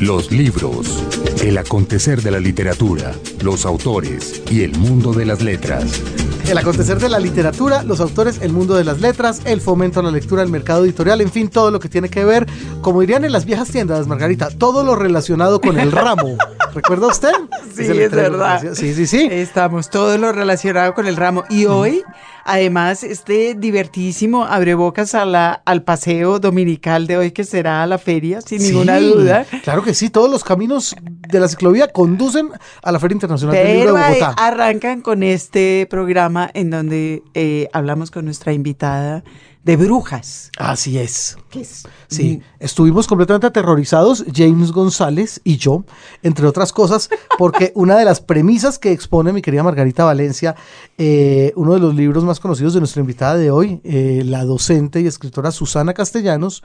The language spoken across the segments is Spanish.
Los libros, el acontecer de la literatura, los autores y el mundo de las letras. El acontecer de la literatura, los autores, el mundo de las letras, el fomento a la lectura, el mercado editorial, en fin, todo lo que tiene que ver, como dirían en las viejas tiendas, Margarita, todo lo relacionado con el ramo. ¿Recuerda usted? Sí, es, verdad. Sí, sí, sí. Estamos todo lo relacionado con el ramo. Y hoy, además, este divertidísimo abre bocas a la, al paseo dominical de hoy, que será la feria, sin ninguna duda. Claro que sí, todos los caminos de la ciclovía conducen a la Feria Internacional del Libro de Bogotá. Arrancan con este programa en donde eh, hablamos con nuestra invitada de brujas. Así es. Sí, estuvimos completamente aterrorizados, James González y yo, entre otras cosas, porque una de las premisas que expone mi querida Margarita Valencia, eh, uno de los libros más conocidos de nuestra invitada de hoy, eh, la docente y escritora Susana Castellanos,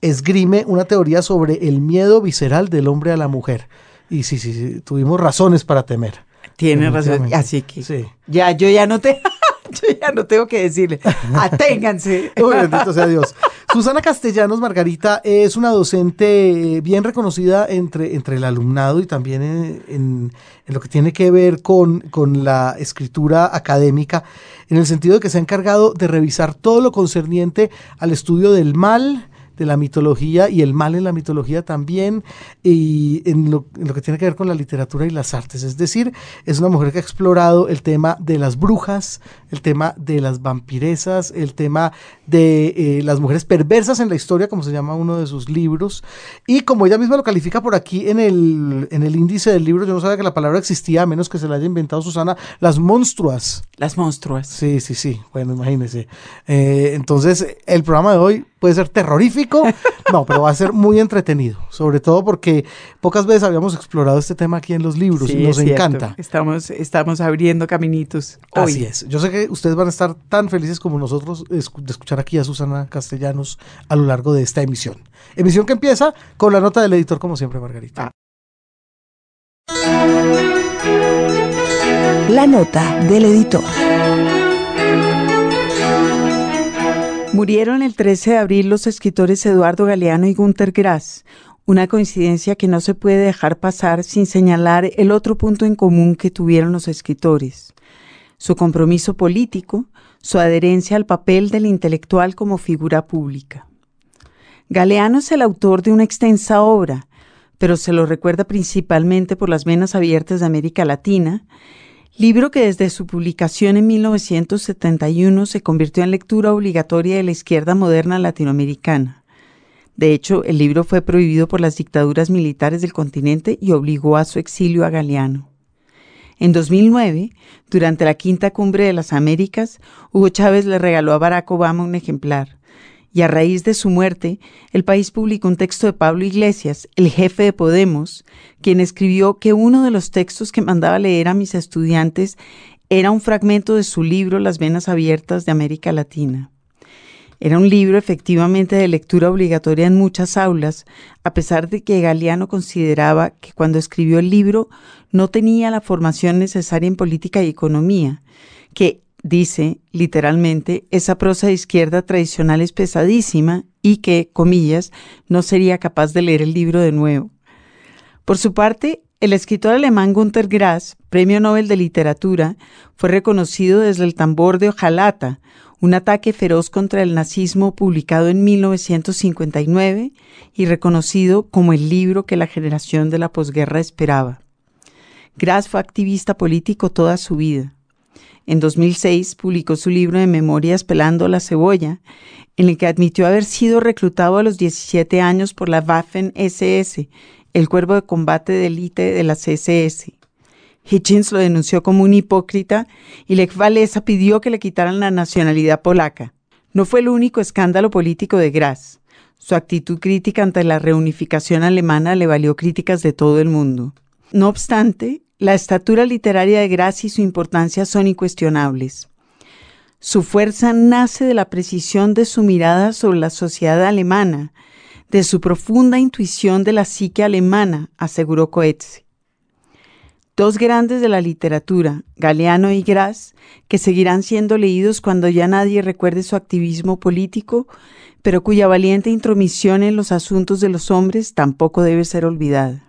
esgrime una teoría sobre el miedo visceral del hombre a la mujer. Y sí, sí, sí tuvimos razones para temer. Tiene razón, así que sí. ya, yo ya no te... Yo ya no tengo que decirle, aténganse. Uy, bendito sea Dios. Susana Castellanos Margarita es una docente bien reconocida entre, entre el alumnado y también en, en, lo que tiene que ver con, con la escritura académica, en el sentido de que se ha encargado de revisar todo lo concerniente al estudio del mal, de la mitología y el mal en la mitología también, y en lo, que tiene que ver con la literatura y las artes. Es decir, es una mujer que ha explorado el tema de las brujas, el tema de las vampiresas, el tema de eh, las mujeres perversas en la historia, como se llama uno de sus libros, y como ella misma lo califica por aquí en el, en el índice del libro, yo no sabía que la palabra existía, a menos que se la haya inventado Susana, las monstruas. Las monstruas. Sí, sí, sí, bueno, imagínese. Eh, entonces, el programa de hoy puede ser terrorífico, no, pero va a ser muy entretenido, sobre todo porque pocas veces habíamos explorado este tema aquí en los libros y nos encanta. Estamos, estamos abriendo caminitos. Así es. Yo sé que ustedes van a estar tan felices como nosotros de escuchar aquí a Susana Castellanos a lo largo de esta emisión. Emisión que empieza con la nota del editor, como siempre, Margarita. La nota del editor. Murieron el 13 de abril los escritores Eduardo Galeano y Günter Grass, una coincidencia que no se puede dejar pasar sin señalar el otro punto en común que tuvieron los escritores, su compromiso político, su adherencia al papel del intelectual como figura pública. Galeano es el autor de una extensa obra, pero se lo recuerda principalmente por las venas abiertas de América Latina, libro que desde su publicación en 1971 se convirtió en lectura obligatoria de la izquierda moderna latinoamericana. De hecho, el libro fue prohibido por las dictaduras militares del continente y obligó a su exilio a Galeano. En 2009, durante la quinta cumbre de las Américas, Hugo Chávez le regaló a Barack Obama un ejemplar y a raíz de su muerte, el país publicó un texto de Pablo Iglesias, el jefe de Podemos, quien escribió que uno de los textos que mandaba leer a mis estudiantes era un fragmento de su libro Las Venas Abiertas de América Latina. Era un libro efectivamente de lectura obligatoria en muchas aulas, a pesar de que Galeano consideraba que cuando escribió el libro no tenía la formación necesaria en política y economía, que dice literalmente, esa prosa de izquierda tradicional es pesadísima y que, comillas, no sería capaz de leer el libro de nuevo. Por su parte, el escritor alemán Günter Grass, Premio Nobel de Literatura, fue reconocido desde el tambor de Ojalata, un ataque feroz contra el nazismo publicado en 1959 y reconocido como el libro que la generación de la posguerra esperaba. Grass fue activista político toda su vida. En 2006 publicó su libro de memorias Pelando la cebolla, en el que admitió haber sido reclutado a los 17 años por la Waffen-SS, el cuerpo de combate de élite de la CSS. Hitchens lo denunció como un hipócrita y Lech Walesa pidió que le quitaran la nacionalidad polaca. No fue el único escándalo político de Graz. Su actitud crítica ante la reunificación alemana le valió críticas de todo el mundo. No obstante, la estatura literaria de Gracia y su importancia son incuestionables. Su fuerza nace de la precisión de su mirada sobre la sociedad alemana, de su profunda intuición de la psique alemana, aseguró Coetze. dos grandes de la literatura, Galeano y Gras, que seguirán siendo leídos cuando ya nadie recuerde su activismo político, pero cuya valiente intromisión en los asuntos de los hombres tampoco debe ser olvidada.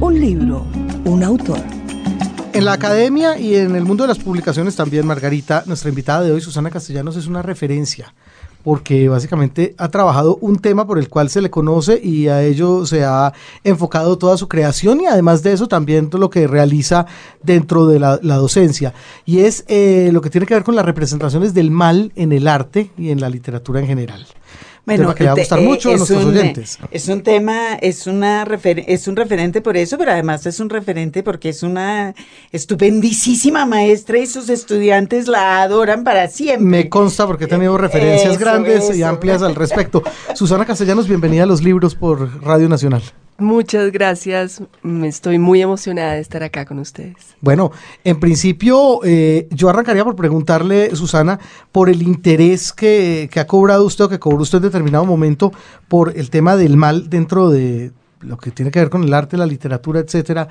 Un libro, un autor. En la academia y en el mundo de las publicaciones también, Margarita, nuestra invitada de hoy, Susana Castellanos, es una referencia porque básicamente ha trabajado un tema por el cual se le conoce y a ello se ha enfocado toda su creación y además de eso también todo lo que realiza dentro de la, docencia. Y es eh, lo que tiene que ver con las representaciones del mal en el arte y en la literatura en general. Bueno, que le va a gustar mucho a nuestros oyentes. Es un tema, es, una es un referente por eso, pero además es un referente porque es una estupendísima maestra y sus estudiantes la adoran para siempre. Me consta porque he tenido referencias grandes y amplias al respecto. Susana Castellanos, bienvenida a los libros por Radio Nacional. Muchas gracias, me estoy muy emocionada de estar acá con ustedes. Bueno, en principio eh, yo arrancaría por preguntarle, Susana, por el interés que, que ha cobrado usted o que cobró usted en determinado momento por el tema del mal dentro de lo que tiene que ver con el arte, la literatura, etcétera.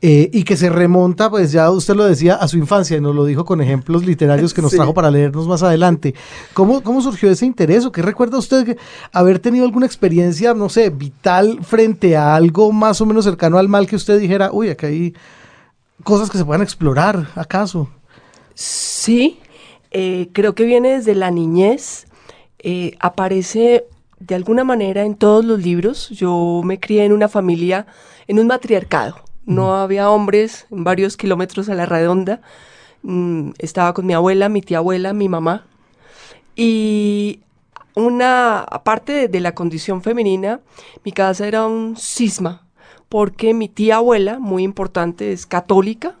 Eh, y que se remonta, pues ya usted lo decía, a su infancia y nos lo dijo con ejemplos literarios que nos trajo para leernos más adelante. ¿Cómo, ¿Cómo surgió ese interés o qué recuerda usted haber tenido alguna experiencia, no sé, vital frente a algo más o menos cercano al mal que usted dijera, uy, acá hay cosas que se puedan explorar, acaso? Sí, eh, creo que viene desde la niñez, eh, aparece de alguna manera en todos los libros. Yo me crié en una familia, en un matriarcado no había hombres en varios kilómetros a la redonda. Mm, estaba con mi abuela, mi tía abuela, mi mamá. Y una, aparte de, la condición femenina, mi casa era un cisma, porque mi tía abuela, muy importante, es católica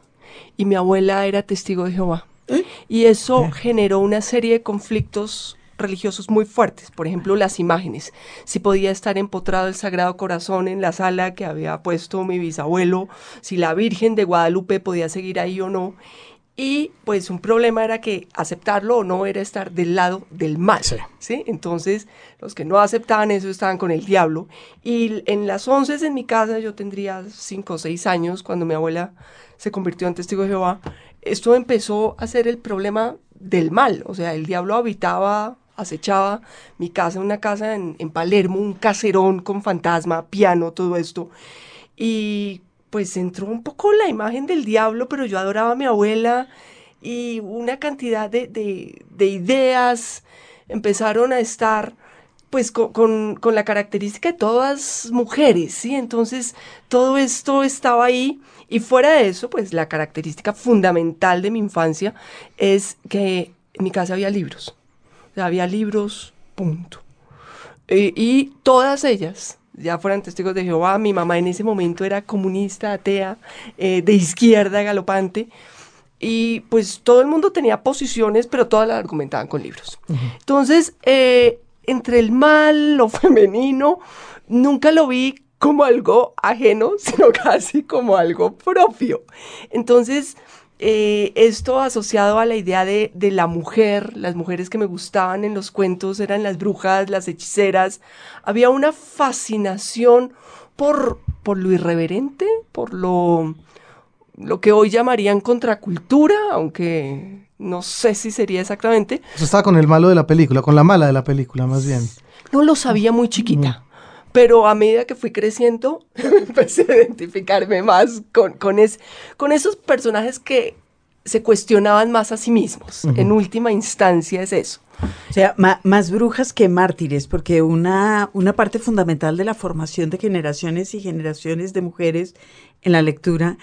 y mi abuela era testigo de Jehová. ¿Eh? Y eso generó una serie de conflictos religiosos muy fuertes, por ejemplo las imágenes, si podía estar empotrado el Sagrado Corazón en la sala que había puesto mi bisabuelo, si la Virgen de Guadalupe podía seguir ahí o no. Y pues un problema era que aceptarlo o no era estar del lado del mal. Sí. Entonces los que no aceptaban eso estaban con el diablo. Y en las once en mi casa, yo tendría cinco o seis años cuando mi abuela se convirtió en testigo de Jehová, esto empezó a ser el problema del mal. O sea, el diablo habitaba acechaba mi casa, una casa en, Palermo, un caserón con fantasma, piano, todo esto. Y pues entró un poco la imagen del diablo, pero yo adoraba a mi abuela y una cantidad de, ideas empezaron a estar pues con, con, la característica de todas mujeres, ¿sí? Entonces todo esto estaba ahí y fuera de eso, pues la característica fundamental de mi infancia es que en mi casa había libros había libros, punto. y todas ellas, ya fueran testigos de Jehová, mi mamá en ese momento era comunista, atea, eh, de izquierda, galopante, y pues todo el mundo tenía posiciones, pero todas las argumentaban con libros. Entonces, eh, entre el mal, lo femenino, nunca lo vi como algo ajeno, sino casi como algo propio. Entonces, eh, esto asociado a la idea de, la mujer, las mujeres que me gustaban en los cuentos eran las brujas, las hechiceras. Había una fascinación por, por lo irreverente, por lo, lo que hoy llamarían contracultura, aunque no sé si sería exactamente. Eso estaba con el malo de la película, con la mala de la película, más bien. No lo sabía muy chiquita. Pero a medida que fui creciendo, empecé a identificarme más con, con, con esos personajes que se cuestionaban más a sí mismos. En última instancia es eso. O sea, más brujas que mártires, porque una, una parte fundamental de la formación de generaciones y generaciones de mujeres en la lectura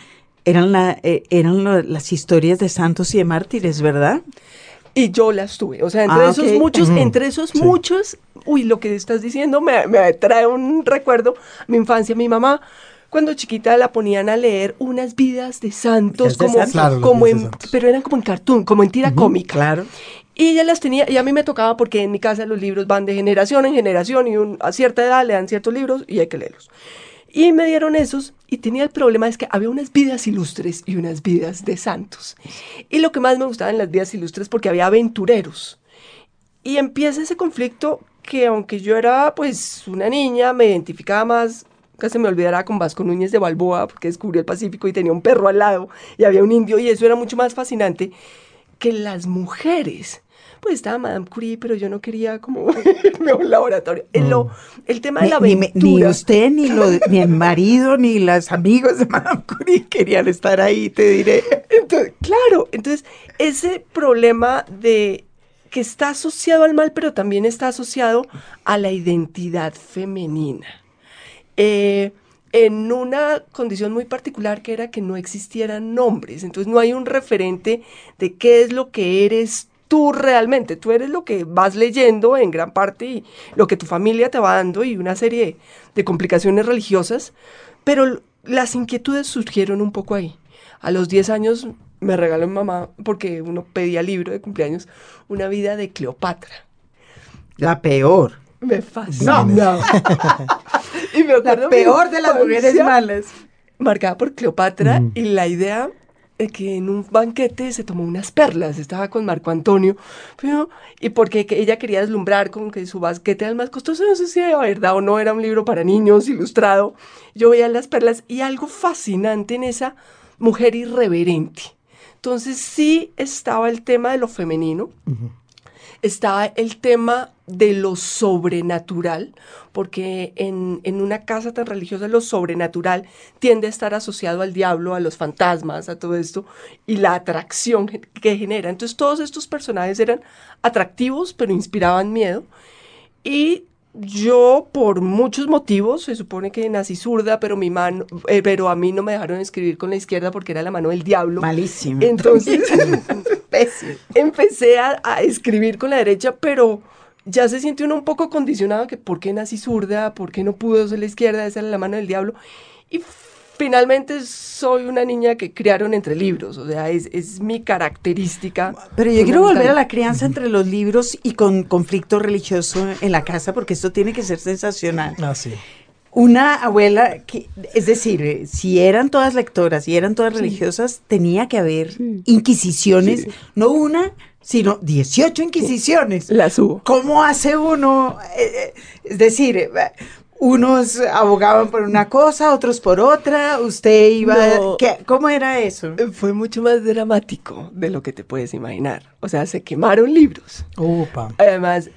eran, la, eh, eran las historias de santos y de mártires, ¿verdad? Y yo las tuve. O sea, entre ah, esos muchos, entre esos muchos, uy, lo que estás diciendo me, me, trae un recuerdo. Mi infancia, mi mamá, cuando chiquita la ponían a leer unas vidas de santos, como, como en, pero eran como en cartoon, como en tira cómica. Claro. Y ella las tenía, y a mí me tocaba porque en mi casa los libros van de generación en generación y a cierta edad le dan ciertos libros y hay que leerlos. Y me dieron esos y tenía el problema es que había unas vidas ilustres y unas vidas de santos. Y lo que más me gustaba en las vidas ilustres porque había aventureros. Y empieza ese conflicto que aunque yo era pues una niña, me identificaba más nunca se me olvidará con Vasco Núñez de Balboa, porque descubrió el Pacífico y tenía un perro al lado y había un indio y eso era mucho más fascinante que las mujeres. Pues estaba Madame Curie, pero yo no quería como irme a un laboratorio. El, lo- el tema de la Ni, aventura. ni usted, ni, lo, ni el marido, ni los amigos de Madame Curie querían estar ahí, te diré. Entonces, claro, entonces ese problema de que está asociado al mal, pero también está asociado a la identidad femenina. Eh, en una condición muy particular que era que no existieran nombres, entonces no hay un referente de qué es lo que eres tú realmente, tú eres lo que vas leyendo en gran parte y lo que tu familia te va dando y una serie de complicaciones religiosas, pero las inquietudes surgieron un poco ahí. A los 10 años me regaló mi mamá, porque uno pedía libro de cumpleaños, una vida de Cleopatra. La peor. Me fascina. y me acuerdo La peor de las mujeres malas. Marcada por Cleopatra y la idea de que en un banquete se tomó unas perlas, estaba con Marco Antonio, y porque que ella quería deslumbrar con que su banquete era el más costoso, no sé si era verdad o no, era un libro para niños ilustrado, yo veía las perlas y algo fascinante en esa mujer irreverente. Entonces sí estaba el tema de lo femenino, estaba el tema de lo sobrenatural, porque en, en una casa tan religiosa lo sobrenatural tiende a estar asociado al diablo, a los fantasmas, a todo esto, y la atracción que genera. Entonces todos estos personajes eran atractivos, pero inspiraban miedo. Y yo, por muchos motivos, se supone que nací zurda, pero, mi mano, eh, pero a mí no me dejaron escribir con la izquierda porque era la mano del diablo. Malísimo. Entonces, Pésimo. empecé a, a escribir con la derecha, pero ya se siente uno un poco condicionado que por qué nací zurda, por qué no pudo ser la izquierda, esa era la mano del diablo. Y finalmente soy una niña que criaron entre libros, o sea, es, es mi característica. Pero yo quiero volver a la crianza entre los libros y con conflicto religioso en la casa, porque esto tiene que ser sensacional. Ah, sí. Una abuela, que, es decir, eh, si eran todas lectoras y eran todas religiosas, tenía que haber inquisiciones, no una, sino 18 inquisiciones. Las hubo. ¿Cómo hace uno? Eh, eh, es decir, unos abogaban por una cosa, otros por otra, usted iba... No. ¿qué? ¿Cómo era eso? Fue mucho más dramático de lo que te puedes imaginar. O sea, se quemaron libros. Opa. Además,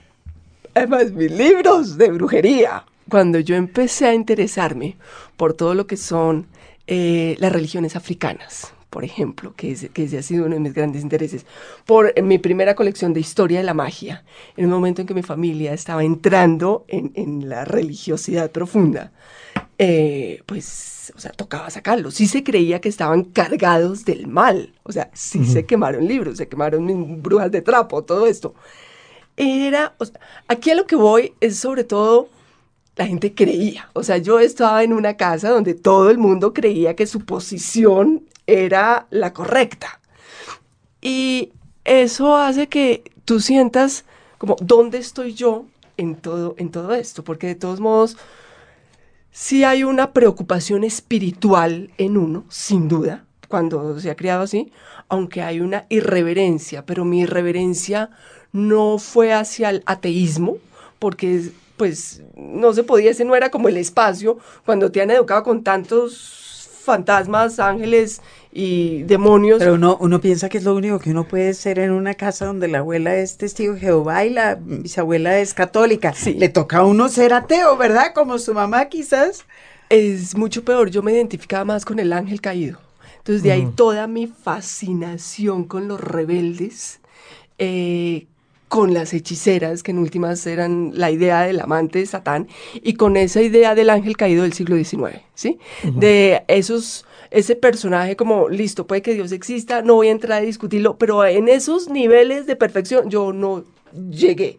además, mis libros de brujería. Cuando yo empecé a interesarme por todo lo que son eh, las religiones africanas, por ejemplo, que, es, que ese ha sido uno de mis grandes intereses, por mi primera colección de historia de la magia, en el momento en que mi familia estaba entrando en, en la religiosidad profunda, eh, pues, o sea, tocaba sacarlos. Sí se creía que estaban cargados del mal, o sea, sí se quemaron libros, se quemaron brujas de trapo, todo esto. Era, o sea, aquí a lo que voy es sobre todo la gente creía, o sea, yo estaba en una casa donde todo el mundo creía que su posición era la correcta. Y eso hace que tú sientas como, ¿dónde estoy yo en todo, en todo esto? Porque de todos modos, sí hay una preocupación espiritual en uno, sin duda, cuando se ha criado así, aunque hay una irreverencia, pero mi irreverencia no fue hacia el ateísmo, porque pues no se podía, ese no era como el espacio cuando te han educado con tantos fantasmas, ángeles y demonios. Pero uno, uno piensa que es lo único que uno puede ser en una casa donde la abuela es testigo de Jehová y la bisabuela es católica. Sí. Le toca a uno ser ateo, ¿verdad? Como su mamá quizás. es mucho peor. Yo me identificaba más con el ángel caído. Entonces, de ahí toda mi fascinación con los rebeldes, eh, con las hechiceras, que en últimas eran la idea del amante de Satán, y con esa idea del ángel caído del siglo XIX, ¿sí? De esos, ese personaje como, listo, puede que Dios exista, no voy a entrar a discutirlo, pero en esos niveles de perfección yo no llegué.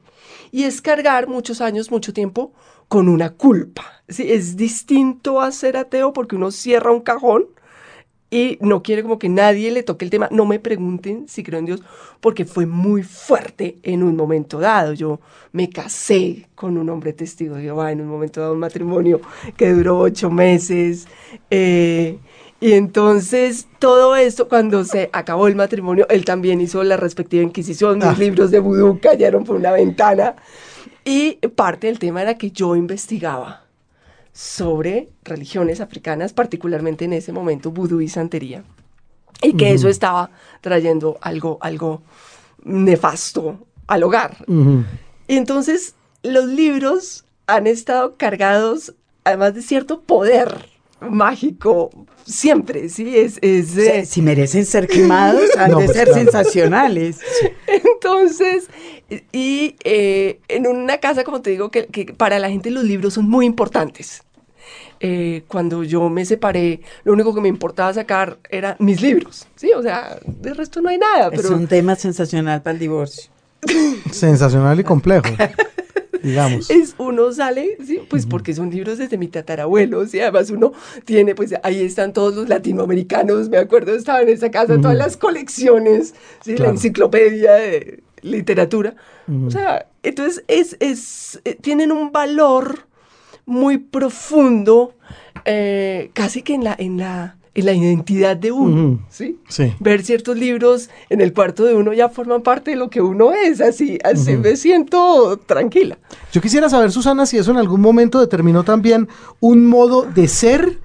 Y es cargar muchos años, mucho tiempo con una culpa. ¿sí? Es distinto a ser ateo porque uno cierra un cajón y no quiere como que nadie le toque el tema. No me pregunten si creo en Dios porque fue muy fuerte en un momento dado. Yo me casé con un hombre testigo de Jehová en un momento dado, un matrimonio que duró ocho meses. eh, y entonces todo esto, cuando se acabó el matrimonio, él también hizo la respectiva inquisición, mis Ah. libros de vudú cayeron por una ventana. Y parte del tema era que yo investigaba sobre religiones africanas, particularmente en ese momento vudú y santería, y que eso estaba trayendo algo, algo nefasto al hogar. Y entonces los libros han estado cargados, además de cierto poder mágico, siempre, ¿sí? Es, es eh, si merecen ser quemados, han de pues ser sensacionales. Entonces, y eh, en una casa, como te digo, que, para la gente los libros son muy importantes. Eh, cuando yo me separé, lo único que me importaba sacar eran mis libros, ¿sí? O sea, de resto no hay nada. Es un tema sensacional para el divorcio. Sensacional y complejo. digamos. Es, uno sale, sí, pues porque son libros desde mi tatarabuelo, y además uno tiene, pues ahí están todos los latinoamericanos, me acuerdo, estaba en esa casa, todas las colecciones, ¿sí? la enciclopedia de literatura. O sea, entonces es, es, eh, tienen un valor muy profundo, eh, casi que en la, en la la identidad de uno, ¿sí? ¿sí? Ver ciertos libros en el cuarto de uno ya forman parte de lo que uno es, así, así me siento tranquila. Yo quisiera saber, Susana, si eso en algún momento determinó también un modo de ser,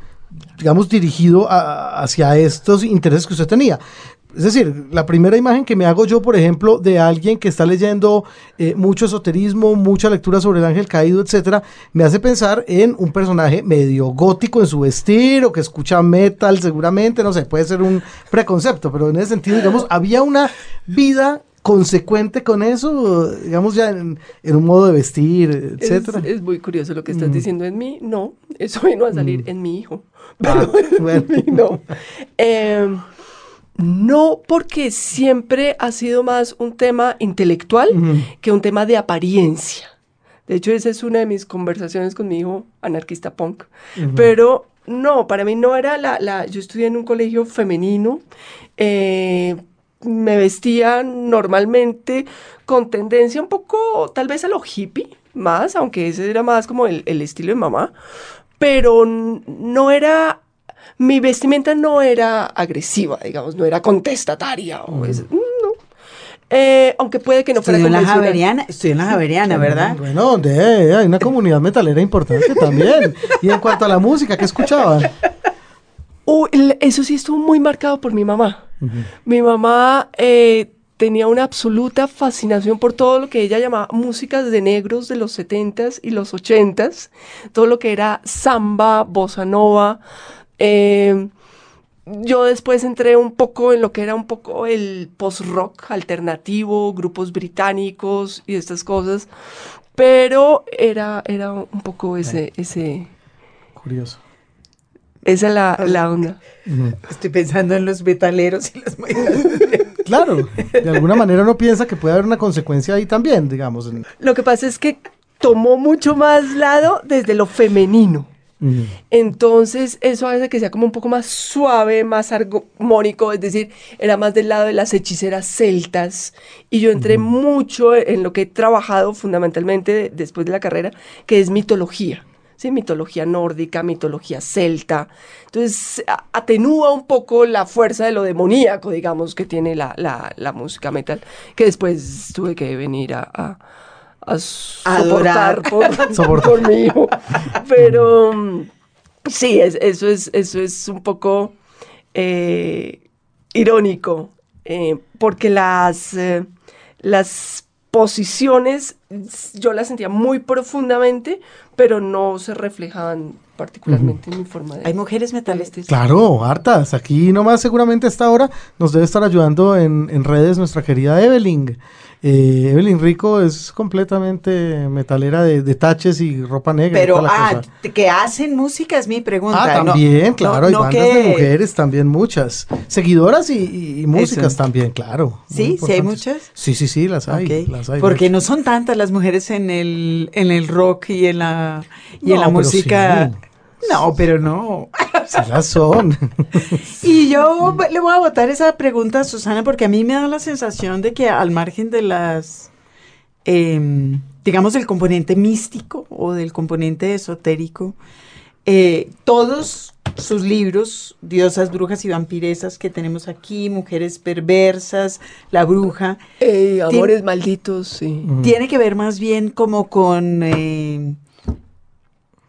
digamos, dirigido hacia estos intereses que usted tenía. Es decir, la primera imagen que me hago yo, por ejemplo, de alguien que está leyendo eh, mucho esoterismo, mucha lectura sobre el ángel caído, etcétera, me hace pensar en un personaje medio gótico en su vestir o que escucha metal, seguramente, no sé, puede ser un preconcepto, pero en ese sentido, digamos, había una vida consecuente con eso, digamos ya en, un modo de vestir, etcétera. Es, muy curioso lo que estás mm. diciendo en mí. No, eso vino a salir mm. en mi hijo. Ah, en mí no. Eh, no porque siempre ha sido más un tema intelectual que un tema de apariencia. De hecho, esa es una de mis conversaciones con mi hijo anarquista punk. Pero no, para mí no era la, la... Yo estudié en un colegio femenino. Eh, me vestía normalmente con tendencia un poco, tal vez a lo hippie, más, aunque ese era más como el, el estilo de mamá. Pero no era mi vestimenta no era agresiva, digamos, no era contestataria. O mm. no. Eh, aunque puede que no fuera en la Javeriana, estoy en la Javeriana, ¿verdad? Bueno, de, hay una comunidad metalera importante también. y en cuanto a la música, ¿qué escuchaban? eso sí estuvo muy marcado por mi mamá. Mi mamá eh, tenía una absoluta fascinación por todo lo que ella llamaba músicas de negros de los 70s y los 80s, todo lo que era samba, bossa nova, eh, yo después entré un poco en lo que era un poco el post-rock alternativo, grupos británicos y estas cosas, pero era, era un poco ese... ese Curioso. Esa es la, la onda. Estoy pensando en los metaleros y las Claro, de alguna manera uno piensa que puede haber una consecuencia ahí también, digamos. Lo que pasa es que tomó mucho más lado desde lo femenino. Entonces, eso hace que sea como un poco más suave, más armónico, es decir, era más del lado de las hechiceras celtas. Y yo entré mucho en lo que he trabajado fundamentalmente después de la carrera, que es mitología. ¿sí? mitología nórdica, mitología celta. Entonces atenúa un poco la fuerza de lo demoníaco, digamos, que tiene la, la, música metal, que después tuve que venir a a soportar por, mi hijo. Pero sí, eso, es, eso es un poco eh, irónico, eh, porque las, eh, las posiciones yo las sentía muy profundamente, pero no se reflejaban particularmente en mi forma de... Hay mujeres metales. Claro, hartas. Aquí nomás seguramente a esta hora nos debe estar ayudando en, en redes nuestra querida Evelyn. Eh, Evelyn Rico es completamente metalera de, taches y ropa negra. Pero, ah, que hacen música es mi pregunta. Ah, también, claro, hay bandas de mujeres también muchas. Seguidoras y, músicas también, claro. ¿Sí? ¿Sí hay muchas? Sí, sí, sí, las hay. Porque no son tantas las mujeres en el, en el rock y en la, y en la música. No, pero no. Las son. y yo le voy a botar esa pregunta a Susana porque a mí me da la sensación de que al margen de las, em, digamos, del componente místico o del componente esotérico, eh, todos sus libros, Diosas, Brujas y Vampiresas, que tenemos aquí, Mujeres Perversas, La Bruja. amores malditos, sí. Tiene que ver más bien como con...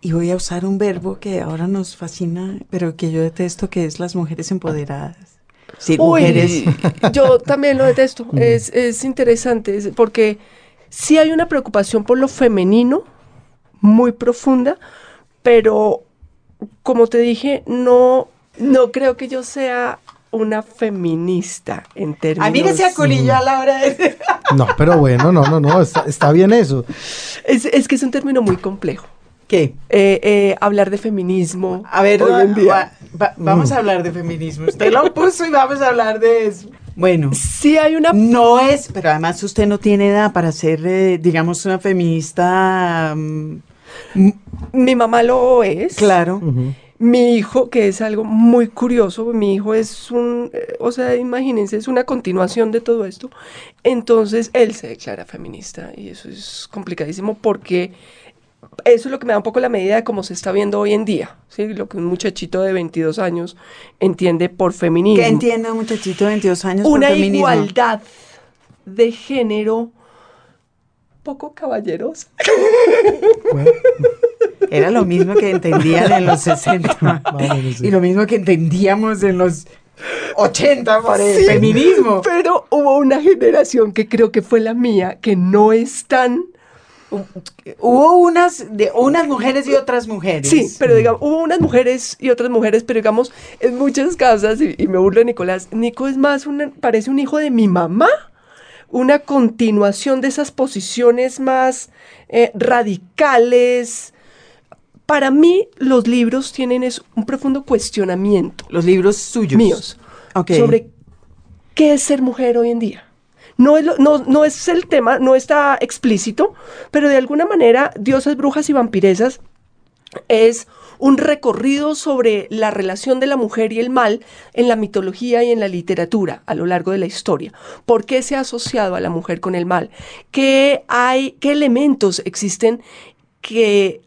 Y voy a usar un verbo que ahora nos fascina, pero que yo detesto, que es las mujeres empoderadas. Sí, mujeres. Yo también lo detesto. es, es interesante porque sí hay una preocupación por lo femenino muy profunda, pero como te dije, no, no creo que yo sea una feminista en términos... A mí que se acolilla a la hora de... No, pero bueno, no, no, no, está, bien eso. Es, es, que es un término muy complejo. ¿Qué? Eh, eh, hablar de feminismo. A ver, vamos a hablar de feminismo. Usted lo puso y vamos a hablar de eso. Bueno, sí hay una... No es, pero además usted no tiene edad para ser, eh, digamos, una feminista... Mm, Mi mamá lo es. Claro. Mi hijo, que es algo muy curioso, mi hijo es un, o sea, imagínense, es una continuación de todo esto. Entonces, él se declara feminista y eso es complicadísimo porque eso es lo que me da un poco la medida de cómo se está viendo hoy en día, ¿sí? lo que un muchachito de 22 años entiende por feminismo. ¿Qué entiende un muchachito de 22 años Una por feminismo? Una igualdad de género poco caballeros. Era lo mismo que entendían en los 60 y lo mismo que entendíamos en los 80 por el feminismo. Pero hubo una generación que creo que fue la mía, que no es tan hubo unas, de, unas mujeres y otras mujeres. Sí, pero digamos, hubo unas mujeres y otras mujeres, pero digamos, en muchas casas, y, me burlo de Nicolás, Nico es más, parece un hijo de mi mamá, una continuación de esas posiciones más eh, radicales. Para mí, los libros tienen es un profundo cuestionamiento. Los libros suyos. Míos. Sobre qué es ser mujer hoy en día. No es, no, es el tema, no está explícito, pero de alguna manera Diosas, Brujas y Vampiresas es un recorrido sobre la relación de la mujer y el mal en la mitología y en la literatura a lo largo de la historia. ¿Por qué se ha asociado a la mujer con el mal? ¿Qué hay, qué elementos existen que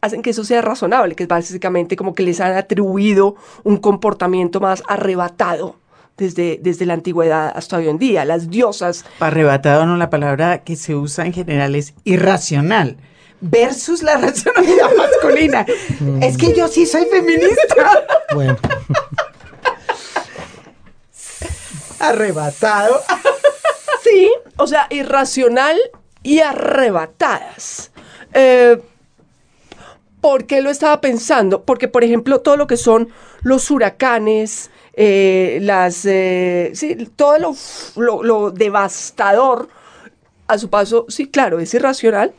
hacen que eso sea razonable? Que es básicamente como que les han atribuido un comportamiento más arrebatado desde, desde la antigüedad hasta hoy en día. Las diosas. Arrebatado no, la palabra que se usa en general es irracional versus la racionalidad masculina. Es que yo sí soy feminista. Bueno. Arrebatado. sí, o sea, irracional y arrebatadas. Eh, ¿Por qué lo estaba pensando? Porque, por ejemplo, todo lo que son los huracanes, eh, las, eh, sí, todo lo, devastador a su paso, sí, claro, es irracional.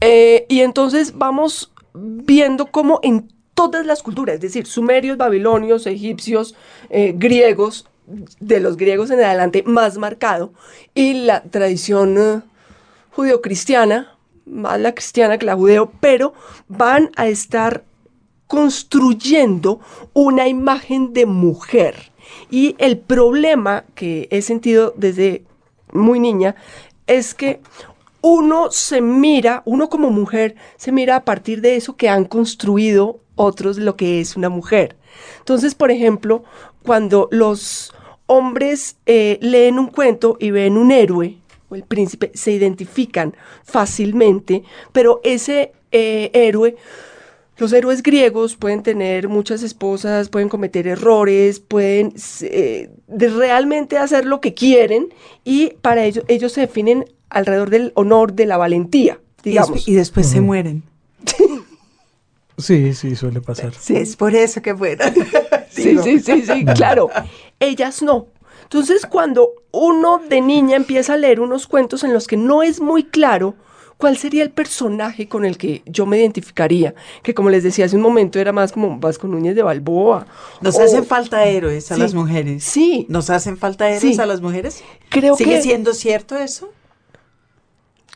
Eh, y entonces vamos viendo cómo en todas las culturas, es decir, sumerios, babilonios, egipcios, griegos, de los griegos en adelante más marcado, y la tradición judeocristiana, más la cristiana que la judeo, pero van a estar construyendo una imagen de mujer. Y el problema que he sentido desde muy niña es que uno se mira, uno como mujer se mira a partir de eso que han construido otros lo que es una mujer. Entonces, por ejemplo, cuando los hombres eh, leen un cuento y ven un héroe o el príncipe, se identifican fácilmente, pero ese eh, héroe los héroes griegos pueden tener muchas esposas, pueden cometer errores, pueden eh, realmente hacer lo que quieren y para ello ellos se definen alrededor del honor, de la valentía, digamos. Y, después se mueren. Sí, sí, suele pasar. Sí, es por eso que bueno. sí, sí, sí, sí, claro. Ellas no. Entonces, cuando uno de niña empieza a leer unos cuentos en los que no es muy claro ¿cuál sería el personaje con el que yo me identificaría? Que como les decía hace un momento era más como Vasco Núñez de Balboa. Nos hacen falta héroes a las mujeres. Sí. ¿Nos hacen falta héroes a las mujeres? Creo ¿Sigue siendo cierto eso?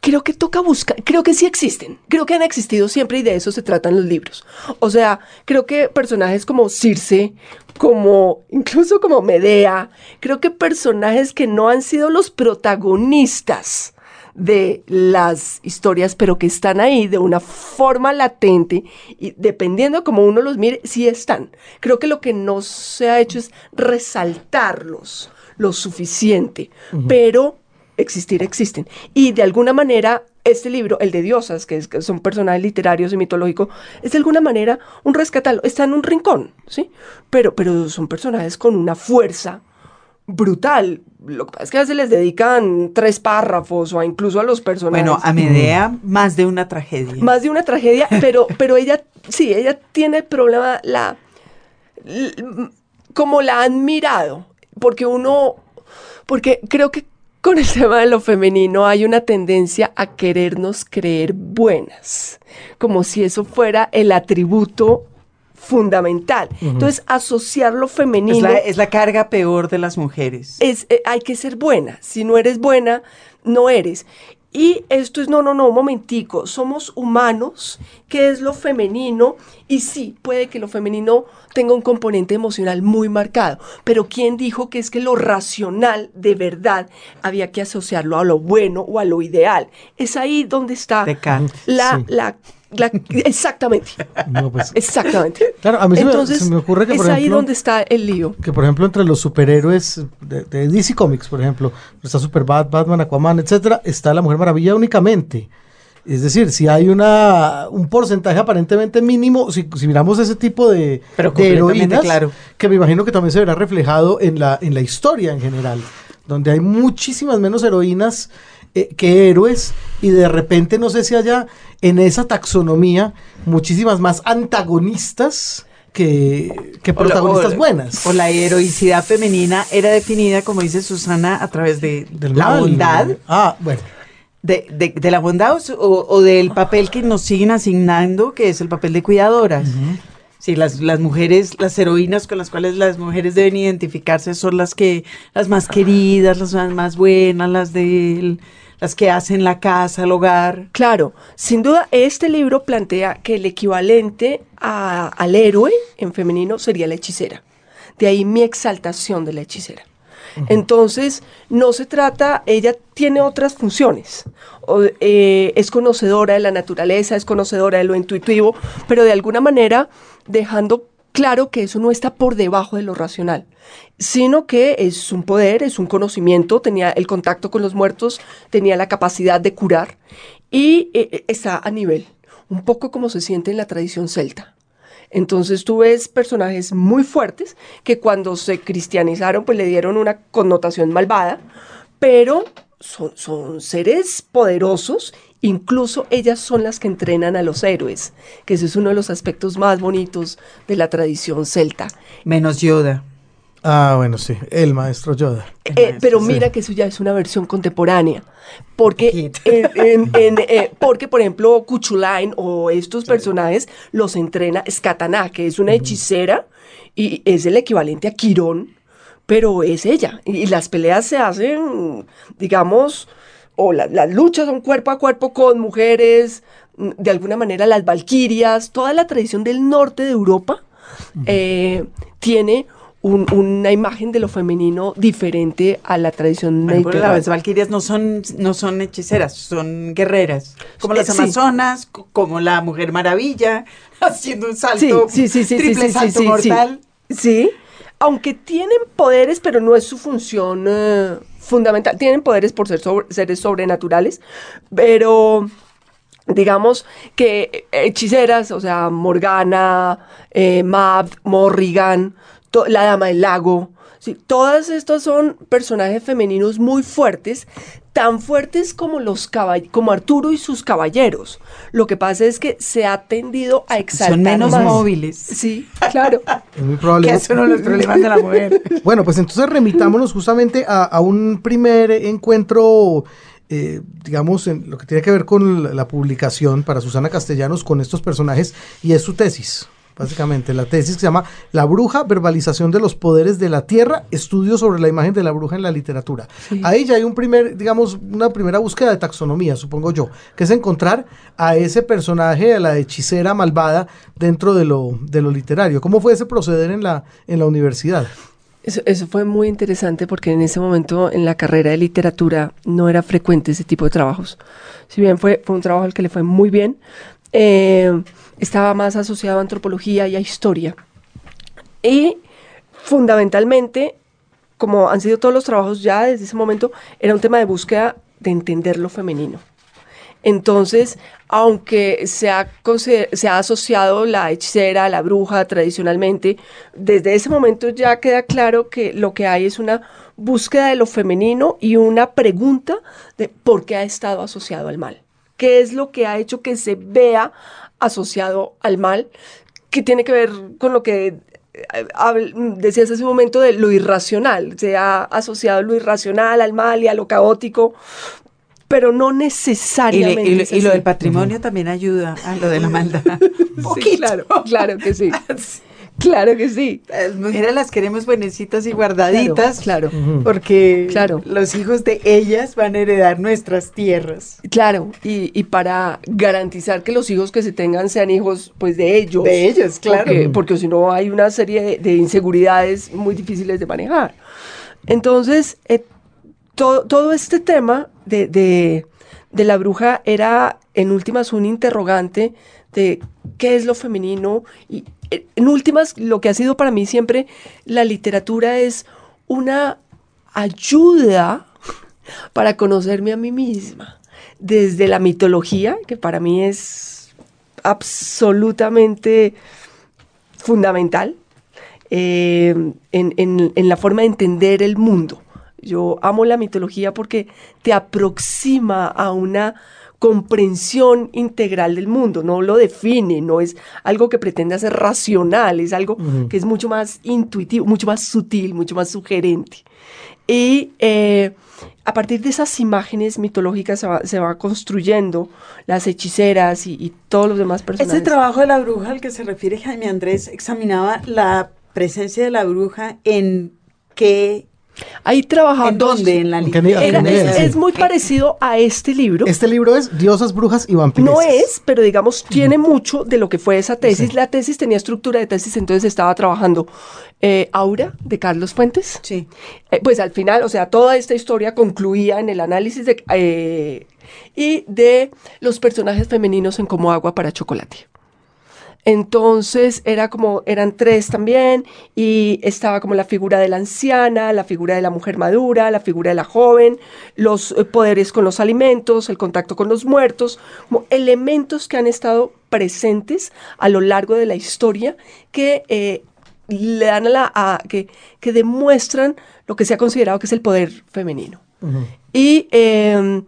Creo que toca buscar, creo que sí existen, creo que han existido siempre y de eso se tratan los libros. O sea, creo que personajes como Circe, como incluso como Medea, creo que personajes que no han sido los protagonistas de las historias, pero que están ahí de una forma latente y dependiendo de cómo uno los mire, sí están. Creo que lo que no se ha hecho es resaltarlos lo suficiente, pero existir existen. Y de alguna manera este libro, el de diosas, que, es, que son personajes literarios y mitológicos, es de alguna manera un rescatarlo. Está en un rincón, ¿sí? Pero, pero son personajes con una fuerza brutal. Lo que pasa es que a veces les dedican tres párrafos o incluso a los personajes. Bueno, a Medea más de una tragedia. Más de una tragedia, pero, pero ella, sí, ella tiene el problema, la, como la han mirado, porque uno, porque creo que con el tema de lo femenino hay una tendencia a querernos creer buenas, como si eso fuera el atributo fundamental. Entonces, asociar lo femenino Es la, es la carga peor de las mujeres. es, eh, hay que ser buena. Si no eres buena, no eres. Y esto es, no, no, no, un momentico, somos humanos, ¿qué es lo femenino? Y sí, puede que lo femenino tenga un componente emocional muy marcado, pero ¿quién dijo que es que lo racional de verdad había que asociarlo a lo bueno o a lo ideal? Es ahí donde está Descartes. la, Sí. la, la- exactamente, No, pues, exactamente. Claro, a mí se me- Entonces, se me ocurre que, es por ahí ejemplo, donde está el lío. que por ejemplo entre los superhéroes de, de DC Comics, por ejemplo, está Superbad, Batman, Aquaman, etcétera, está la Mujer Maravilla únicamente. Es decir, si hay una un porcentaje aparentemente mínimo, si, si miramos ese tipo de, Pero de heroínas, claro. que me imagino que también se verá reflejado en la, en la historia en general, donde hay muchísimas menos heroínas eh, que héroes, y de repente no sé si haya en esa taxonomía muchísimas más antagonistas que, que O la- protagonistas o- buenas. O la heroicidad femenina era definida, como dice Susana, a través de Del la mal. bondad, Ah, bueno. de, de- de la bondad o, o- del papel que nos siguen asignando, que es el papel de cuidadoras. Sí, las, las mujeres, las heroínas con las cuales las mujeres deben identificarse son las que, las más queridas, las más, buenas, las de las que hacen la casa, el hogar. Claro, sin duda este libro plantea que el equivalente a- al héroe en femenino sería la hechicera. De ahí mi exaltación de la hechicera. Entonces, no se trata, ella tiene otras funciones. O, eh, es conocedora de la naturaleza, es conocedora de lo intuitivo, pero de alguna manera dejando claro que eso no está por debajo de lo racional, sino que es un poder, es un conocimiento, tenía el contacto con los muertos, tenía la capacidad de curar y eh, está a nivel, un poco como se siente en la tradición celta. Entonces tú ves personajes muy fuertes que cuando se cristianizaron pues le dieron una connotación malvada, pero son, son seres poderosos, incluso ellas son las que entrenan a los héroes, que ese es uno de los aspectos más bonitos de la tradición celta. Menos Yoda. Ah, bueno, sí, el maestro Yoda. Eh, pero sí. mira que eso ya es una versión contemporánea. Porque, Poquito. en- en- en, eh, porque por ejemplo, Cuchulain o estos personajes los entrena Skatana, que es una hechicera y es el equivalente a Quirón, pero es ella. Y las peleas se hacen, digamos, o la- las luchas son cuerpo a cuerpo con mujeres, mm, de alguna manera las valquirias, toda la tradición del norte de Europa eh, tiene un- una imagen de lo femenino diferente a la tradición Bueno, pero las valquirias no son, no son hechiceras, son guerreras. Como las Eh, sí. amazonas, co- como la Mujer Maravilla, haciendo un Sí, salto, sí, sí, sí, triple sí, sí, salto sí, sí, mortal. Sí. Sí, aunque tienen poderes, pero no es su función eh, fundamental. Tienen poderes por ser seres sobrenaturales, pero digamos que hechiceras, o sea, Morgana, eh, Mab, Morrigan, la Dama del Lago, sí, todas estas son personajes femeninos muy fuertes, tan fuertes como los como Arturo y sus caballeros. Lo que pasa es que se ha tendido a exaltar Son menos más. móviles. Sí, claro. Es muy probable. Que son los problemas de la mujer. Bueno, pues entonces remitámonos justamente a, a un primer encuentro, eh, digamos, en lo que tiene que ver con la, la publicación para Susana Castellanos con estos personajes y es su tesis. Básicamente, la tesis que se llama La bruja, verbalización de los poderes de la tierra, estudio sobre la imagen de la bruja en la literatura. Ahí ya hay un primer, digamos, una primera búsqueda de taxonomía, supongo yo, que es encontrar a ese personaje, a la hechicera malvada dentro de lo, de lo literario. ¿Cómo fue ese proceder en la, en la universidad? Eso, eso fue muy interesante porque en ese momento en la carrera de literatura no era frecuente ese tipo de trabajos. Si bien fue, fue un trabajo al que le fue muy bien, eh, estaba más asociado a antropología y a historia. Y fundamentalmente, como han sido todos los trabajos ya desde ese momento, era un tema de búsqueda de entender lo femenino. Entonces, aunque se ha, se ha asociado la hechicera, la bruja tradicionalmente, desde ese momento ya queda claro que lo que hay es una búsqueda de lo femenino y una pregunta de por qué ha estado asociado al mal. ¿Qué es lo que ha hecho que se vea asociado al mal? Que tiene que ver con lo que eh, decías hace un momento de lo irracional, se ha asociado lo irracional al mal y a lo caótico, pero no necesariamente. Y, lo del patrimonio también ayuda a lo de la maldad. sí, claro, claro que sí. Claro que sí. Las mujeres las queremos buenecitas y guardaditas. Claro. Porque claro. los hijos de ellas van a heredar nuestras tierras. Claro. Y, para garantizar que los hijos que se tengan sean hijos, pues, de ellos. De ellos, claro. Porque, si no hay una serie de, inseguridades muy difíciles de manejar. Entonces, eh, todo este tema de, de la bruja era, en últimas, un interrogante de qué es lo femenino y en últimas, lo que ha sido para mí siempre la literatura es una ayuda para conocerme a mí misma. Desde la mitología, que para mí es absolutamente fundamental, eh, en la forma de entender el mundo. Yo amo la mitología porque te aproxima a una comprensión integral del mundo, no lo define, no es algo que pretende ser racional, es algo que es mucho más intuitivo, mucho más sutil, mucho más sugerente. Y eh, a partir de esas imágenes mitológicas se va, construyendo las hechiceras y, y, todos los demás personajes. Ese trabajo de la bruja al que se refiere Jaime Andrés examinaba la presencia de la bruja en qué Ahí trabajaba. ¿En dónde? En la es, muy parecido a este libro. Este libro es Diosas, Brujas y Vampiros. No es, pero digamos, tiene mucho de lo que fue esa tesis. La tesis tenía estructura de tesis, entonces estaba trabajando eh, Aura de Carlos Fuentes. Sí. Eh, pues al final, o sea, toda esta historia concluía en el análisis de. Eh, y de los personajes femeninos en Como Agua para Chocolate. Entonces era como, eran tres también, y estaba como la figura de la anciana, la figura de la mujer madura, la figura de la joven, los eh, poderes con los alimentos, el contacto con los muertos, como elementos que han estado presentes a lo largo de la historia que eh, le dan a la, que, que, demuestran lo que se ha considerado que es el poder femenino. Y em,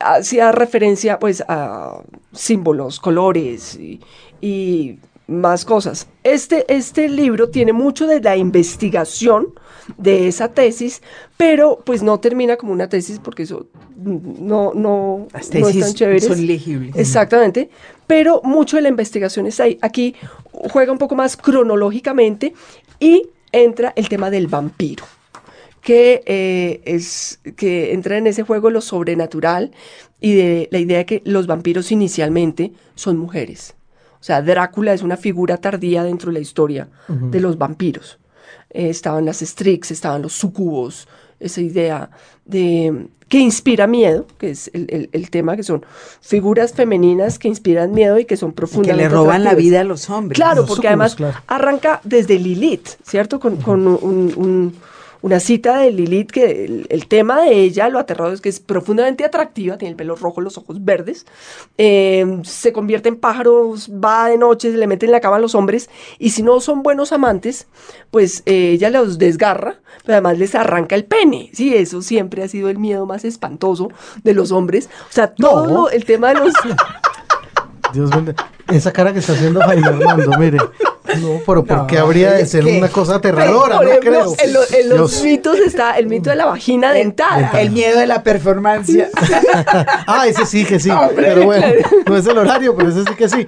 hacía referencia pues a símbolos, colores y, y más cosas. Este, este libro tiene mucho de la investigación de esa tesis, pero pues no termina como una tesis porque eso no, no, Las tesis son legibles. Exactamente, pero mucho de la investigación está ahí. Aquí juega un poco más cronológicamente y entra el tema del vampiro que eh, es que entra en ese juego lo sobrenatural y de la idea de que los vampiros inicialmente son mujeres. O sea, Drácula es una figura tardía dentro de la historia de los vampiros. Eh, estaban las Strix, estaban los sucubos, esa idea de que inspira miedo, que es el, tema, que son figuras femeninas que inspiran miedo y que son profundamente. que le roban la vida a los hombres. Claro, porque además arranca desde Lilith, ¿cierto? Con, un una cita de Lilith que el, tema de ella, lo aterrador es que es profundamente atractiva, tiene el pelo rojo, los ojos verdes, em, se convierte en pájaros, va de noche, se le mete en la cama a los hombres y si no son buenos amantes, pues eh, ella los desgarra, pero además les arranca el pene. Sí, eso siempre ha sido el miedo más espantoso de los hombres. O sea, todo el tema de los... Dios mío, esa cara que está haciendo Jaime Armando, mire. No, pero ¿por qué habría de ser una cosa aterradora? no creo. En, los mitos está el mito de la vagina dentada. El miedo de la performance. ah, ese sí que sí. pero bueno, no es el horario, pero ese sí que sí.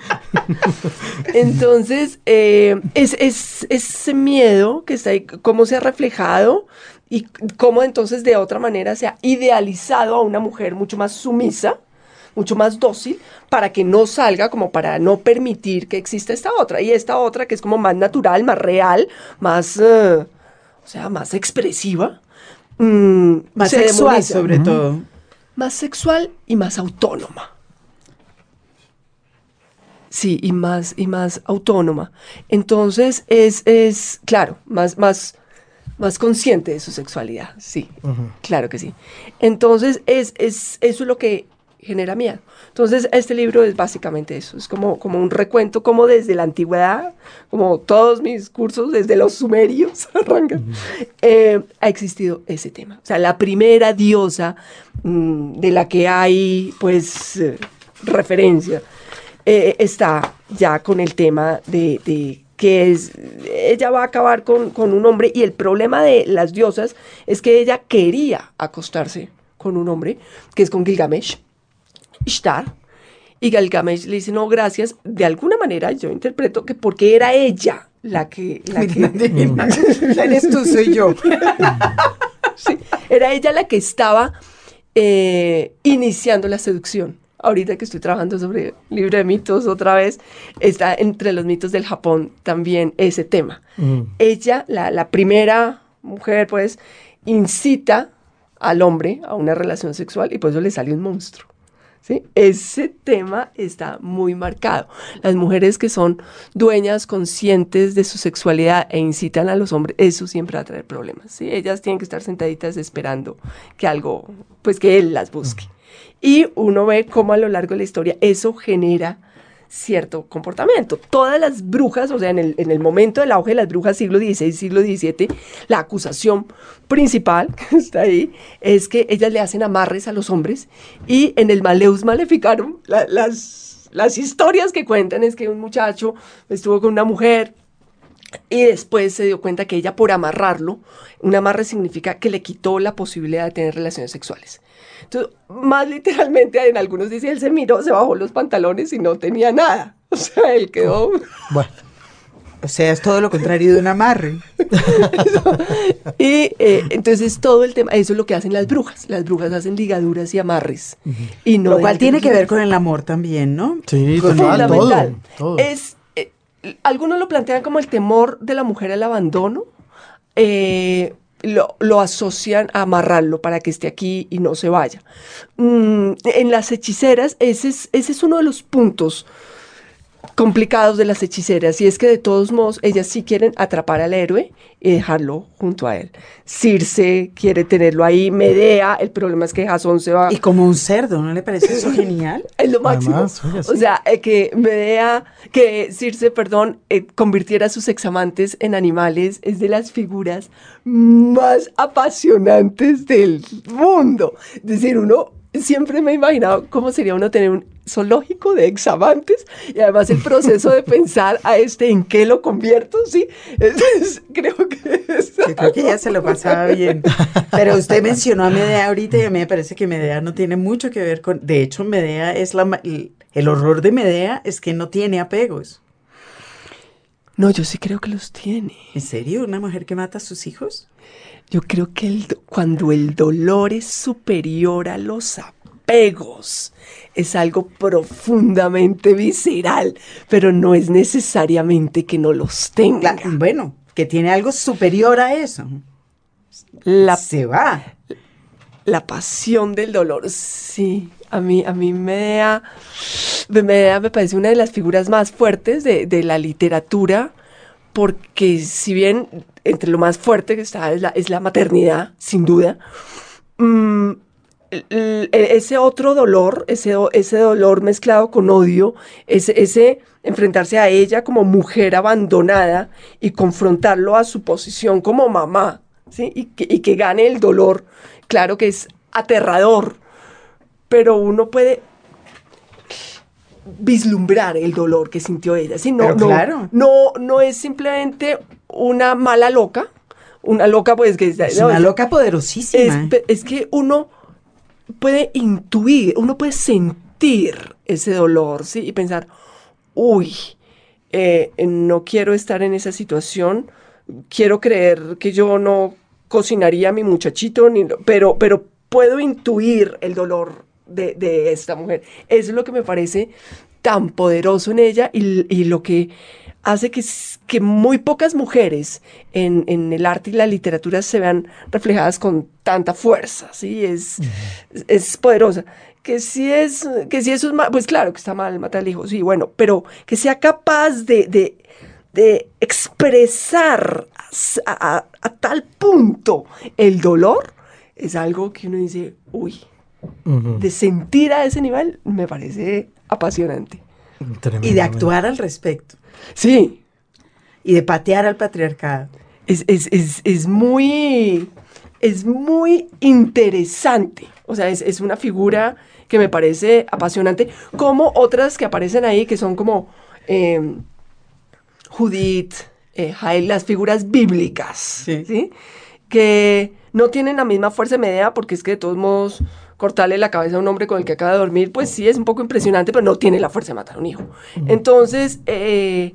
Entonces, eh, es, es, ese miedo que está ahí, cómo se ha reflejado y cómo entonces de otra manera se ha idealizado a una mujer mucho más sumisa mucho más dócil para que no salga, como para no permitir que exista esta otra. Y esta otra que es como más natural, más real, más, eh, o sea, más expresiva. Mm, más sexual sobre todo. Más sexual y más autónoma. Sí, y más, y más autónoma. Entonces es, es claro, más, más, más consciente de su sexualidad. Sí, claro que sí. Entonces es, es, eso es lo que genera miedo. Entonces, este libro es básicamente eso, es como, como un recuento, como desde la antigüedad, como todos mis cursos, desde los sumerios, arrancan, eh, ha existido ese tema. O sea, la primera diosa mm, de la que hay, pues, eh, referencia, eh, está ya con el tema de, de que es, ella va a acabar con, con, un hombre y el problema de las diosas es que ella quería acostarse con un hombre, que es con Gilgamesh, Ishtar, y Gilgamesh le dice, no, gracias, de alguna manera yo interpreto que porque era ella la que... La que eres tú, soy yo. sí, era ella la que estaba eh, iniciando la seducción ahorita que estoy trabajando sobre libro de mitos otra vez, está entre los mitos del Japón también ese tema. Mm. Ella, la, la, primera mujer, pues, incita al hombre a una relación sexual y por eso le sale un monstruo. ¿Sí? Ese tema está muy marcado. Las mujeres que son dueñas, conscientes de su sexualidad e incitan a los hombres, eso siempre va a traer problemas. ¿sí? Ellas tienen que estar sentaditas esperando que algo, pues que él las busque. Y uno ve cómo a lo largo de la historia eso genera cierto comportamiento. Todas las brujas, o sea, en el, en el momento del auge de las brujas, siglo XVI, siglo XVII, la acusación principal que está ahí es que ellas le hacen amarres a los hombres y en el Maleus Maleficarum, las, las historias que cuentan es que un muchacho estuvo con una mujer, y después se dio cuenta que ella por amarrarlo, un amarre significa que le quitó la posibilidad de tener relaciones sexuales. Entonces, más literalmente, en algunos dicen, él se miró, se bajó los pantalones y no tenía nada. O sea, él quedó... Bueno. O sea, es todo lo contrario de un amarre. y eh, entonces todo el tema, eso es lo que hacen las brujas. Las brujas hacen ligaduras y amarres. y no lo cual tiene que ver con el amor también, ¿no? Sí, fundamental. Todo, Es, eh, algunos lo plantean como el temor de la mujer al abandono. Eh, lo, asocian a amarrarlo para que esté aquí y no se vaya. Mm, en las hechiceras, ese es, ese es uno de los puntos complicados de las hechiceras y es que de todos modos ellas sí quieren atrapar al héroe y dejarlo junto a él. Circe quiere tenerlo ahí, Medea, el problema es que Jasón se va... Y como un cerdo, ¿no le parece eso genial? es lo máximo. O sea, eh, que Medea, que Circe, perdón, eh, convirtiera a sus examantes en animales es de las figuras más apasionantes del mundo. Es decir, uno siempre me he imaginado cómo sería uno tener un zoológico de examantes y además el proceso de pensar a este en qué lo convierto, sí, creo que creo que ya se lo pasaba bien. Pero usted mencionó a Medea ahorita y a mí me parece que Medea no tiene mucho que ver con, de hecho Medea es la, el horror de Medea es que no tiene apegos. No, yo sí creo que los tiene. ¿En serio? ¿Una mujer que mata a sus hijos? Yo creo que el, cuando el dolor es superior a los apegos, es algo profundamente visceral, pero no es necesariamente que no los tenga. bueno, que tiene algo superior a eso. La, Se va. La pasión del dolor, sí. A mí, a mí me da, me, me parece una de las figuras más fuertes de, de la literatura, porque si bien entre lo más fuerte que está es la, es la maternidad, sin duda. Mm, ese otro dolor, ese, ese dolor mezclado con odio, ese, ese enfrentarse a ella como mujer abandonada y confrontarlo a su posición como mamá, ¿sí? y, que, y que gane el dolor, claro que es aterrador, pero uno puede vislumbrar el dolor que sintió ella. ¿sí? No, no, claro. no, no es simplemente una mala loca, una loca pues que... Es una loca poderosísima. Es, que uno puede intuir, uno puede sentir ese dolor, ¿sí? Y pensar, uy, eh, no quiero estar en esa situación, quiero creer que yo no cocinaría a mi muchachito, ni, pero, pero puedo intuir el dolor de, de, esta mujer. Eso es lo que me parece tan poderoso en ella y, y lo que hace que, que muy pocas mujeres en, en, el arte y la literatura se vean reflejadas con tanta fuerza, ¿sí? Es, es poderosa. Que si, es, que si eso es mal, pues claro que está mal matar al hijo, sí, bueno, pero que sea capaz de, de, de expresar a, a, a tal punto el dolor, es algo que uno dice, uy, de sentir a ese nivel, me parece apasionante. Y de actuar al respecto. Sí. Y de patear al patriarcado. Es, es, es, es muy, es muy interesante. O sea, es, una figura que me parece apasionante, como otras que aparecen ahí, que son como em, Judith, eh, las figuras bíblicas, sí. Que no tienen la misma fuerza media, porque es que de todos modos cortarle la cabeza a un hombre con el que acaba de dormir, pues sí es un poco impresionante, pero no tiene la fuerza de matar a un hijo. Entonces, eh,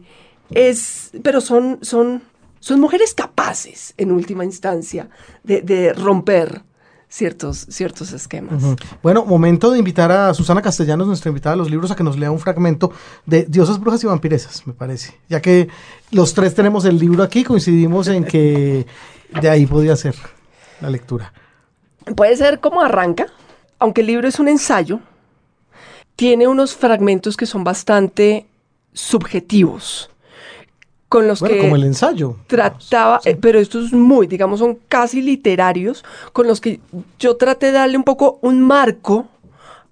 es, pero son, son, son mujeres capaces, en última instancia, de, romper ciertos, ciertos esquemas. Bueno, momento de invitar a Susana Castellanos, nuestra invitada a los libros, a que nos lea un fragmento de Diosas, Brujas y Vampiresas, me parece. Ya que los tres tenemos el libro aquí, coincidimos en que de ahí podía ser la lectura. Puede ser como arranca, aunque el libro es un ensayo, tiene unos fragmentos que son bastante subjetivos con los bueno, que como el ensayo. trataba, eh, pero estos muy, digamos, son casi literarios, con los que yo traté de darle un poco un marco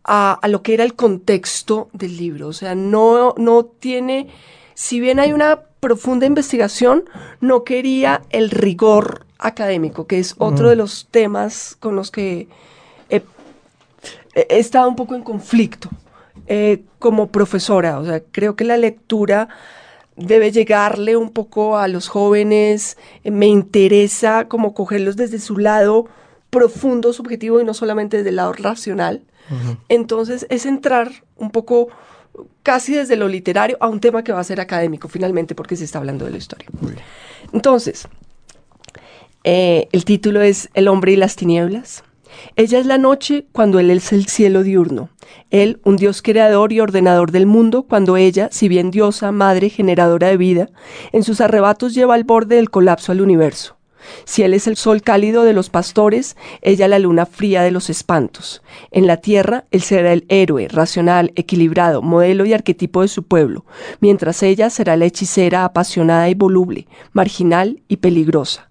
a, lo que era el contexto del libro. O sea, no, no tiene, si bien hay una profunda investigación, no quería el rigor académico, que es otro de los temas con los que estado un poco en conflicto eh, como profesora. O sea, creo que la lectura debe llegarle un poco a los jóvenes, eh, me interesa como cogerlos desde su lado profundo, subjetivo y no solamente desde el lado racional. Entonces es entrar un poco casi desde lo literario a un tema que va a ser académico finalmente porque se está hablando de la historia. Entonces, eh, el título es El hombre y las tinieblas. Ella es la noche cuando él es el cielo diurno. Él, un Dios creador y ordenador del mundo, cuando ella, si bien diosa, madre, generadora de vida, en sus arrebatos lleva al borde del colapso al universo. Si él es el sol cálido de los pastores, ella la luna fría de los espantos. En la tierra, él será el héroe, racional, equilibrado, modelo y arquetipo de su pueblo, mientras ella será la hechicera apasionada y voluble, marginal y peligrosa.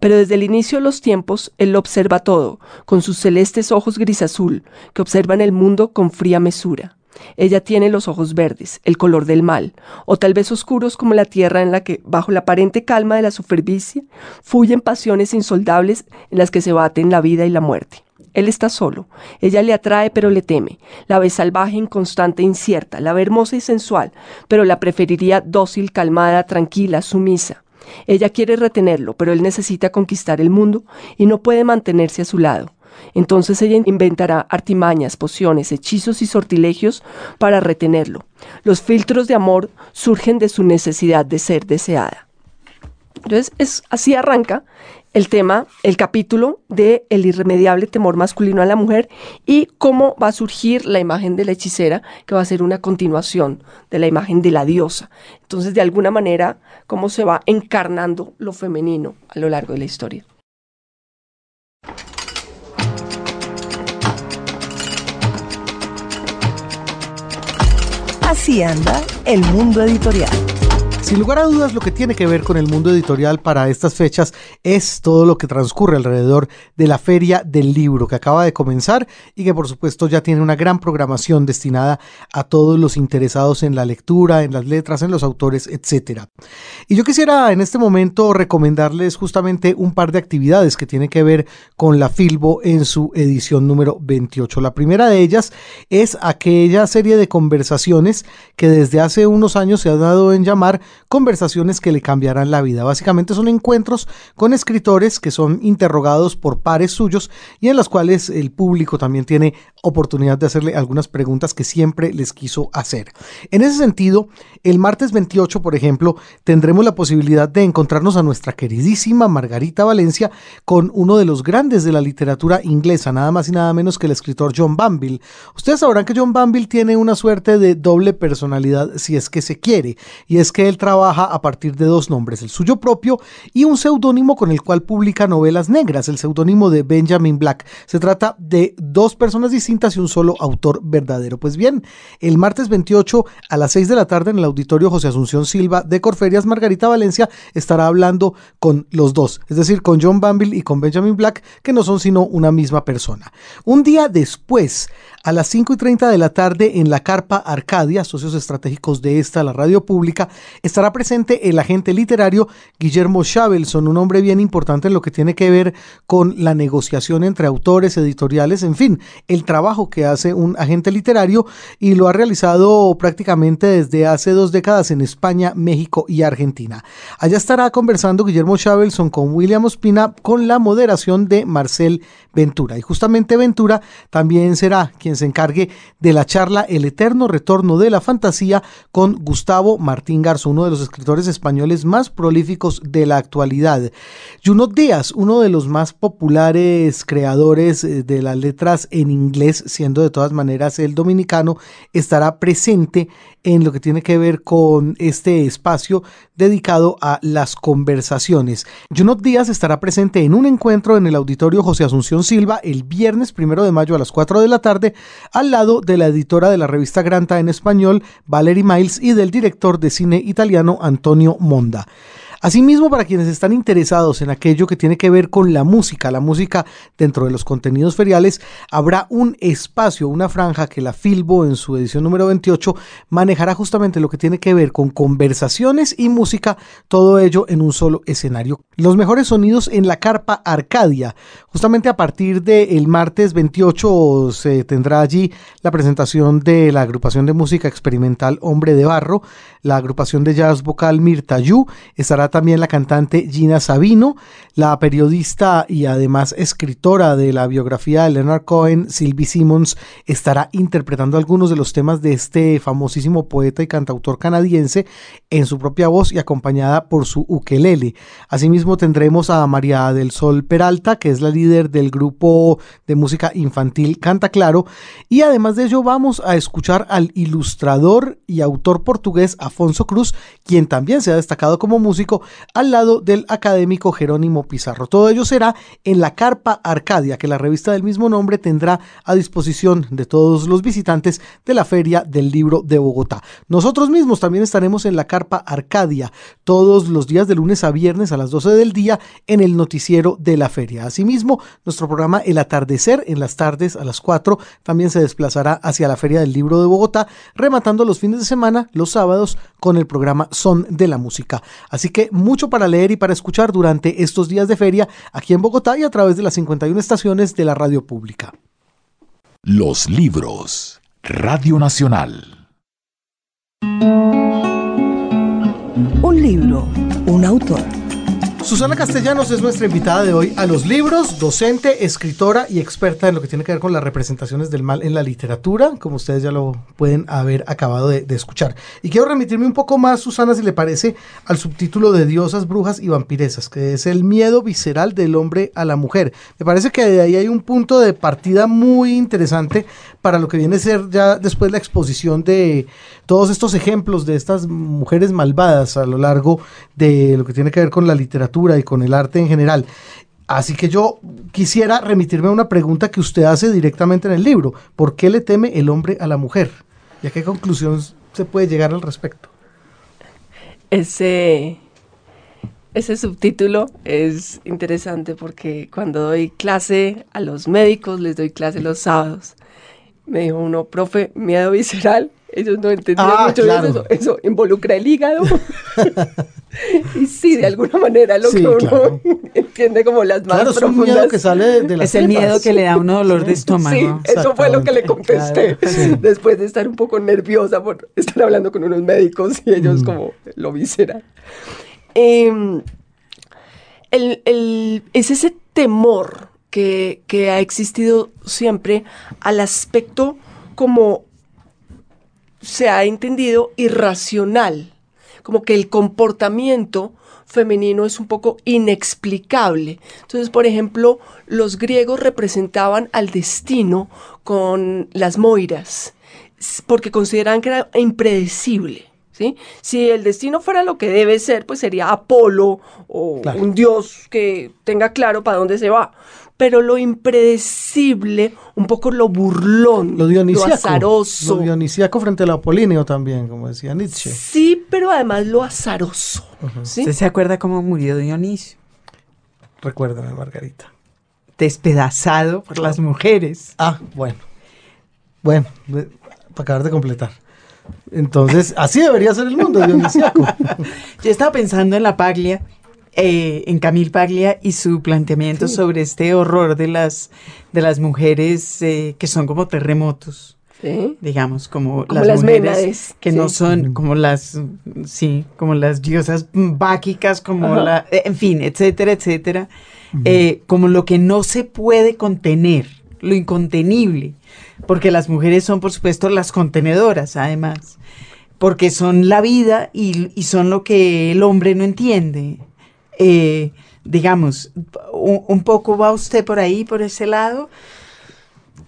Pero desde el inicio de los tiempos, Él lo observa todo, con sus celestes ojos gris azul, que observan el mundo con fría mesura. Ella tiene los ojos verdes, el color del mal, o tal vez oscuros como la tierra en la que, bajo la aparente calma de la superficie, fluyen pasiones insoldables en las que se baten la vida y la muerte. Él está solo. Ella le atrae pero le teme. La ve salvaje, inconstante incierta. La ve hermosa y sensual, pero la preferiría dócil, calmada, tranquila, sumisa. Ella quiere retenerlo, pero él necesita conquistar el mundo y no puede mantenerse a su lado. Entonces ella inventará artimañas, pociones, hechizos y sortilegios para retenerlo. Los filtros de amor surgen de su necesidad de ser deseada. Entonces, es, así arranca el tema, el capítulo de el irremediable temor masculino a la mujer y cómo va a surgir la imagen de la hechicera, que va a ser una continuación de la imagen de la diosa. Entonces, de alguna manera, cómo se va encarnando lo femenino a lo largo de la historia. Así anda el mundo editorial. Sin lugar a dudas, lo que tiene que ver con el mundo editorial para estas fechas es todo lo que transcurre alrededor de la Feria del Libro que acaba de comenzar y que por supuesto ya tiene una gran programación destinada a todos los interesados en la lectura, en las letras, en los autores, etc. Y yo quisiera en este momento recomendarles justamente un par de actividades que tienen que ver con la Filbo en su edición número 28. La primera de ellas es aquella serie de conversaciones que desde hace unos años se ha dado en llamar conversaciones que le cambiarán la vida. Básicamente son encuentros con escritores que son interrogados por pares suyos y en los cuales el público también tiene oportunidad de hacerle algunas preguntas que siempre les quiso hacer. En ese sentido, el martes 28, por ejemplo, tendremos la posibilidad de encontrarnos a nuestra queridísima Margarita Valencia con uno de los grandes de la literatura inglesa, nada más y nada menos que el escritor John Banville. Ustedes sabrán que John Banville tiene una suerte de doble personalidad si es que se quiere, y es que él trabaja trabaja a partir de dos nombres, el suyo propio y un seudónimo con el cual publica novelas negras, el seudónimo de Benjamin Black. Se trata de dos personas distintas y un solo autor verdadero. Pues bien, el martes 28 a las 6 de la tarde en el auditorio José Asunción Silva de Corferias, Margarita Valencia estará hablando con los dos, es decir, con John Banville y con Benjamin Black, que no son sino una misma persona. Un día después, a las 5 y 30 de la tarde en la Carpa Arcadia, socios estratégicos de esta, la radio pública, estará presente el agente literario Guillermo Chabelson, un hombre bien importante en lo que tiene que ver con la negociación entre autores, editoriales, en fin, el trabajo que hace un agente literario y lo ha realizado prácticamente desde hace dos décadas en España, México y Argentina. Allá estará conversando Guillermo Chabelson con William Ospina con la moderación de Marcel Ventura. Y justamente Ventura también será quien se encargue de la charla El eterno retorno de la fantasía con Gustavo Martín Garzo, uno de los escritores españoles más prolíficos de la actualidad. Junot Díaz, uno de los más populares creadores eh, de las letras en inglés, siendo de todas maneras el dominicano, estará presente en lo que tiene que ver con este espacio dedicado a las conversaciones. Junot Díaz estará presente en un encuentro en el auditorio José Asunción Silva el viernes primero de mayo a las 4 de la tarde, al lado de la editora de la revista Granta en español, Valerie Miles, y del director de cine italiano Antonio Monda. Asimismo, para quienes están interesados en aquello que tiene que ver con la música, la música dentro de los contenidos feriales, habrá un espacio, una franja que la Filbo en su edición número 28 manejará justamente lo que tiene que ver con conversaciones y música, todo ello en un solo escenario. Los mejores sonidos en la carpa Arcadia. Justamente a partir del martes 28 se tendrá allí la presentación de la agrupación de música experimental Hombre de Barro, la agrupación de jazz vocal Mirta Yu, estará también la cantante Gina Sabino, la periodista y además escritora de la biografía de Leonard Cohen, Sylvie Simmons, estará interpretando algunos de los temas de este famosísimo poeta y cantautor canadiense en su propia voz y acompañada por su ukelele. Asimismo tendremos a María del Sol Peralta, que es la líder del grupo de música infantil Canta Claro, y además de ello vamos a escuchar al ilustrador y autor portugués Afonso Cruz, quien también se ha destacado como músico al lado del académico Jerónimo Pizarro. Todo ello será en la Carpa Arcadia, que la revista del mismo nombre tendrá a disposición de todos los visitantes de la Feria del Libro de Bogotá. Nosotros mismos también estaremos en la Carpa Arcadia todos los días de lunes a viernes a las 12 del día en el noticiero de la feria. Asimismo, nuestro programa El Atardecer en las tardes a las 4 también se desplazará hacia la Feria del Libro de Bogotá, rematando los fines de semana, los sábados, con el programa Son de la Música. Así que mucho para leer y para escuchar durante estos días de feria aquí en Bogotá y a través de las 51 estaciones de la radio pública. Los libros. Radio Nacional. Un libro, un autor. Susana Castellanos es nuestra invitada de hoy a los libros, docente, escritora y experta en lo que tiene que ver con las representaciones del mal en la literatura, como ustedes ya lo pueden haber acabado de, escuchar. Y quiero remitirme un poco más, Susana, si le parece, al subtítulo de Diosas, Brujas y Vampiresas, que es el miedo visceral del hombre a la mujer. Me parece que de ahí hay un punto de partida muy interesante para lo que viene a ser ya después la exposición de todos estos ejemplos de estas mujeres malvadas a lo largo de lo que tiene que ver con la literatura y con el arte en general. Así que yo quisiera remitirme a una pregunta que usted hace directamente en el libro. ¿Por qué le teme el hombre a la mujer? ¿Y a qué conclusión se puede llegar al respecto? Ese, ese subtítulo es interesante porque cuando doy clase a los médicos, les doy clase los sábados. Me dijo uno, profe, miedo visceral. Ellos no entendían Ah, mucho claro. eso. Eso involucra el hígado. y sí, de alguna manera lo Sí, que uno claro. entiende como las más Claro, es un profundas. miedo que sale de, las Es el miedo que le da a uno dolor de Sí, estómago. eso fue lo que le contesté. Claro, sí. Después de estar un poco nerviosa por estar hablando con unos médicos y ellos Mm. como lo visceral. Em, el- el- es ese temor que, que ha existido siempre al aspecto como se ha entendido irracional, como que el comportamiento femenino es un poco inexplicable. Entonces, por ejemplo, los griegos representaban al destino con las moiras, porque consideraban que era impredecible. ¿sí? Si el destino fuera lo que debe ser, pues sería Apolo o Claro. un dios que tenga claro para dónde se va. Pero lo impredecible, un poco lo burlón, Lo dionisíaco. azaroso. Lo dionisíaco frente al apolíneo también, como decía Nietzsche. Sí, pero además lo azaroso. ¿sí? ¿Usted se acuerda cómo murió Dionisio? Recuérdame, Margarita. Despedazado por las mujeres. Ah, bueno. Bueno, para acabar de completar. Entonces, así debería ser el mundo dionisíaco. Yo estaba pensando en la Paglia, eh, en Camille Paglia y su planteamiento sobre este horror de las, de las mujeres eh, que son como terremotos. ¿Sí? digamos, como, Como las, las mujeres Ménades, que sí. no son como las, sí, como las diosas báquicas, como Ajá. la, eh, en fin, etcétera, etcétera, eh, como lo que no se puede contener, lo incontenible, porque las mujeres son, por supuesto, las contenedoras, además, porque son la vida y, y son lo que el hombre no entiende. Eh, digamos, un, un poco va usted por ahí, por ese lado,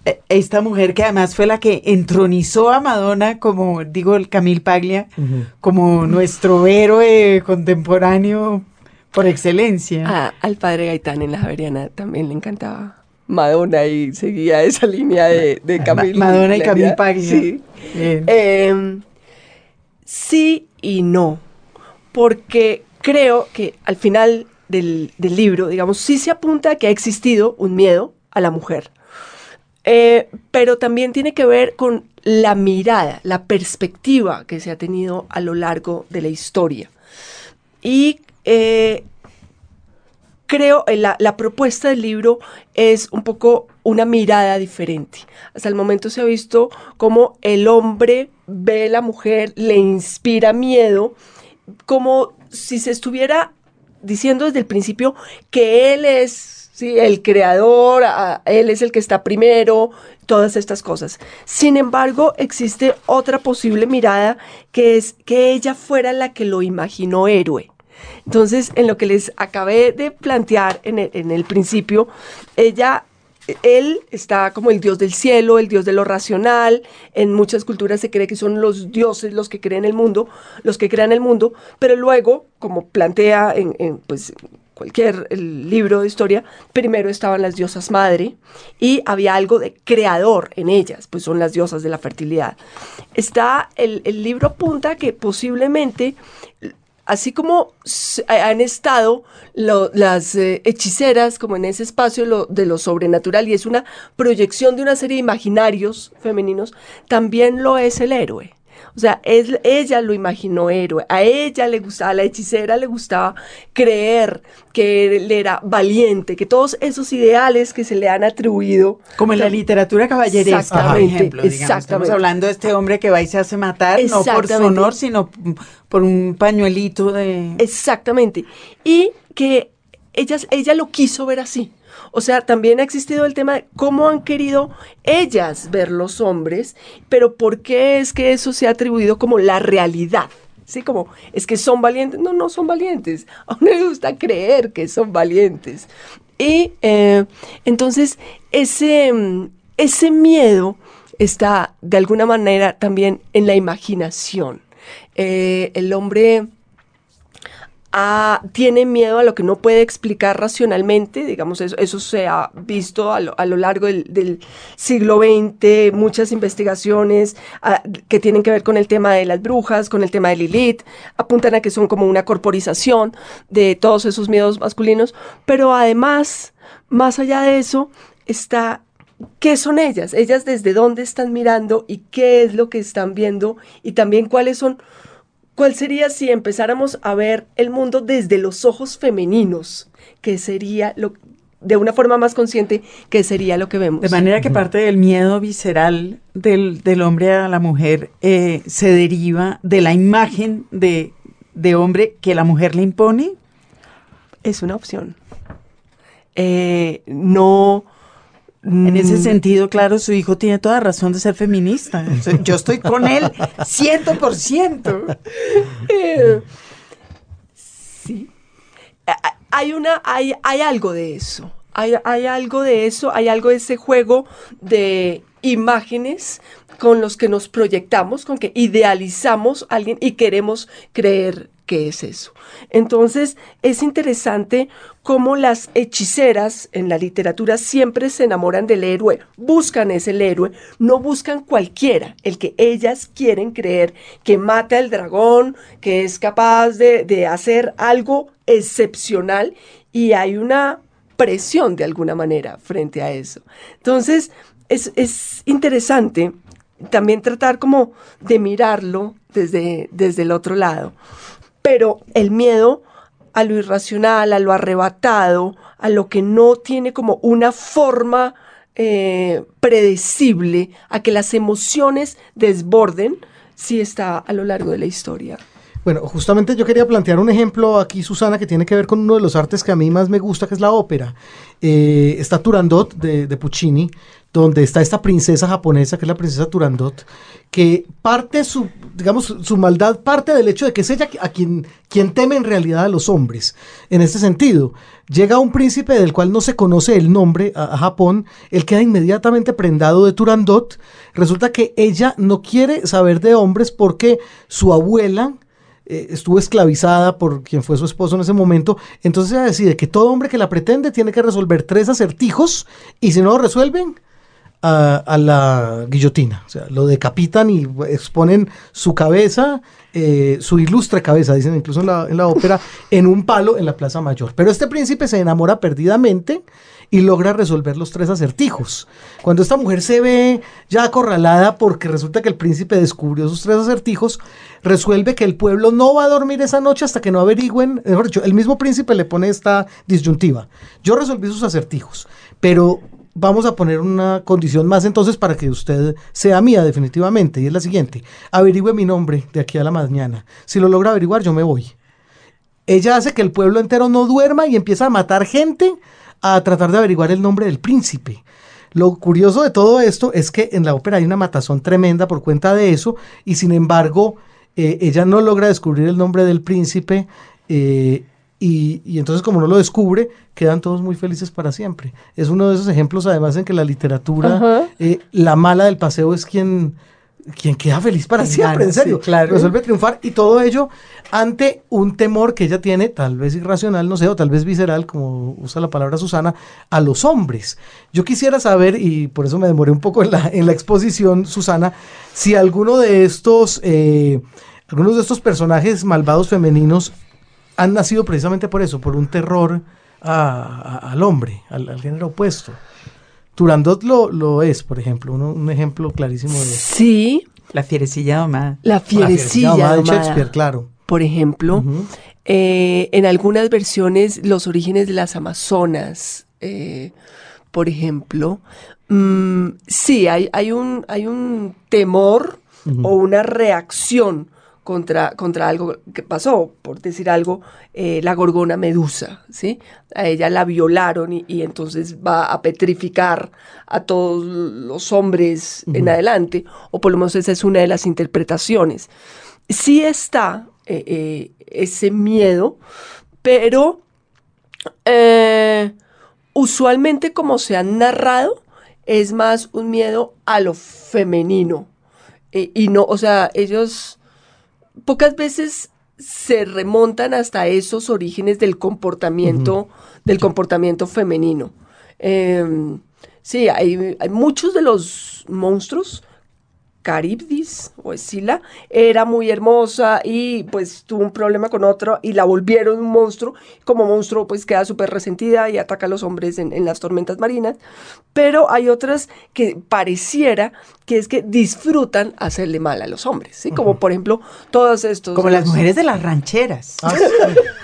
eh, esta mujer que además fue la que entronizó a Madonna como, digo, el Camille Paglia, como nuestro héroe contemporáneo por excelencia. Ah, al padre Gaitán en la Javeriana también le encantaba Madonna y seguía esa línea de, de Ma- Camille. Madonna y Camille Paglia. Sí. Eh, sí y no, porque creo que al final del, libro, digamos, sí se apunta a que ha existido un miedo a la mujer, Eh, pero también tiene que ver con la mirada, la perspectiva que se ha tenido a lo largo de la historia. Y eh, creo eh, la, la propuesta del libro es un poco una mirada diferente. Hasta el momento se ha visto como el hombre ve a la mujer, le inspira miedo, como si se estuviera diciendo desde el principio que él es ¿sí? el creador, él es el que está primero, todas estas cosas. Sin embargo, existe otra posible mirada que es que ella fuera la que lo imaginó héroe. Entonces, en lo que les acabé de plantear en el, en el principio, ella, él está como el dios del cielo, el dios de lo racional. En muchas culturas se cree que son los dioses los que crean el mundo, los que crean el mundo, pero luego, como plantea en, pues, cualquier libro de historia, primero estaban las diosas madre y había algo de creador en ellas, pues son las diosas de la fertilidad. Está, el, el libro apunta que posiblemente así como han estado lo- las eh, hechiceras como en ese espacio lo- de lo sobrenatural y es una proyección de una serie de imaginarios femeninos, también lo es el héroe. O sea, es- ella lo imaginó héroe, a ella le gustaba, a la hechicera le gustaba creer que él era valiente, que todos esos ideales que se le han atribuido Como en la literatura caballeresca, por ejemplo. digamos. Estamos exactamente. hablando de este hombre que va y se hace matar, no por su honor, sino por un pañuelito de... Exactamente. Y que ellas, ella lo quiso ver así. O sea, también ha existido el tema de cómo han querido ellas ver los hombres, pero por qué es que eso se ha atribuido como la realidad. Sí, como es que son valientes. No, no son valientes. A uno le gusta creer que son valientes. Y eh, entonces ese, ese miedo está de alguna manera también en la imaginación. Eh, el hombre tiene miedo a lo que no puede explicar racionalmente, digamos, eso, eso se ha visto a lo, a lo largo del, del siglo XX, muchas investigaciones ah, que tienen que ver con el tema de las brujas, con el tema de Lilith, apuntan a que son como una corporización de todos esos miedos masculinos, pero además, más allá de eso, está ¿Qué son ellas? Ellas desde dónde están mirando y qué es lo que están viendo y también cuáles son ¿Cuál sería si empezáramos a ver el mundo desde los ojos femeninos? Que sería lo de una forma más consciente, que sería lo que vemos. De manera que parte del miedo visceral del, del hombre a la mujer eh, se deriva de la imagen de, de hombre que la mujer le impone. es una opción. Eh, no. En ese mm, sentido, claro, su hijo tiene toda razón de ser feminista. Yo estoy con él ciento por ciento. Eh, sí. A- a- Hay, una, hay, hay algo de eso. Hay, hay algo de eso, hay algo de ese juego de imágenes con los que nos proyectamos, con que idealizamos a alguien y queremos creer que es eso. Entonces, es interesante cómo las hechiceras en la literatura siempre se enamoran del héroe, buscan ese héroe, no buscan cualquiera, el que ellas quieren creer que mata al dragón, que es capaz de, de hacer algo excepcional y hay una presión de alguna manera frente a eso. Entonces, es, es interesante también tratar como de mirarlo desde, desde el otro lado. Pero el miedo a lo irracional, a lo arrebatado, a lo que no tiene como una forma eh, predecible, a que las emociones desborden, sí está a lo largo de la historia. Bueno, justamente yo quería plantear un ejemplo aquí, Susana, que tiene que ver con uno de los artes que a mí más me gusta, que es la ópera. Eh, está Turandot de, de, Puccini, donde está esta princesa japonesa, que es la princesa Turandot, que parte su, digamos, su maldad parte del hecho de que es ella a quien, quien teme en realidad a los hombres. En este sentido, llega un príncipe del cual no se conoce el nombre a, a Japón, él queda inmediatamente prendado de Turandot. Resulta que ella no quiere saber de hombres porque su abuela, eh, estuvo esclavizada por quien fue su esposo en ese momento, entonces ella decide que todo hombre que la pretende tiene que resolver tres acertijos y si no lo resuelven, a, a, la guillotina. O sea, lo decapitan y exponen su cabeza, eh, su ilustre cabeza, dicen incluso en la, en la, ópera, en un palo en la Plaza Mayor. Pero este príncipe se enamora perdidamente y logra resolver los tres acertijos. Cuando esta mujer se ve ya acorralada porque resulta que el príncipe descubrió sus tres acertijos, resuelve que el pueblo no va a dormir esa noche hasta que no averigüen, mejor dicho, el mismo príncipe le pone esta disyuntiva. Yo resolví sus acertijos, pero vamos a poner una condición más entonces para que usted sea mía definitivamente, y es la siguiente, averigüe mi nombre de aquí a la mañana. Si lo logra averiguar, yo me voy. Ella hace que el pueblo entero no duerma y empieza a matar gente a tratar de averiguar el nombre del príncipe. Lo curioso de todo esto es que en la ópera hay una matazón tremenda por cuenta de eso y sin embargo eh, ella no logra descubrir el nombre del príncipe eh, y, y, entonces como no lo descubre, quedan todos muy felices para siempre. Es uno de esos ejemplos además en que la literatura, eh, la mala del paseo es quien, quien queda feliz para siempre, en serio. Sí, claro. Resuelve triunfar y todo ello ante un temor que ella tiene, tal vez irracional, no sé, o tal vez visceral, como usa la palabra Susana, a los hombres. Yo quisiera saber, y por eso me demoré un poco en la, en la exposición, Susana, si alguno de estos, eh, algunos de estos personajes malvados femeninos han nacido precisamente por eso, por un terror a, a, al hombre, al, al, género opuesto. Turandot lo, lo es, por ejemplo, uno, un ejemplo clarísimo de Sí. La fierecilla domada. La fierecilla, la fierecilla domada, de Shakespeare, claro. Por ejemplo, uh -huh. eh, en algunas versiones, los orígenes de las Amazonas, eh, por ejemplo, mmm, sí, hay, hay, un, hay un temor uh -huh. o una reacción contra, contra algo que pasó, por decir algo, eh, la gorgona medusa, ¿sí? A ella la violaron y, y, entonces va a petrificar a todos los hombres uh -huh. en adelante, o por lo menos esa es una de las interpretaciones. Sí está eh, eh, ese miedo, pero usualmente como se han narrado, es más un miedo a lo femenino. y no, o sea, ellos pocas veces se remontan hasta esos orígenes del comportamiento, uh -huh. del comportamiento femenino. Eh, sí, hay, hay, muchos de los monstruos. Caribdis o Escila era muy hermosa y pues tuvo un problema con otro y la volvieron un monstruo. Como monstruo pues queda súper resentida y ataca a los hombres en, en, las tormentas marinas. Pero hay otras que pareciera que es que disfrutan hacerle mal a los hombres, ¿sí? Como uh -huh. por ejemplo todos estos... Como las mujeres de las rancheras. Ah, sí,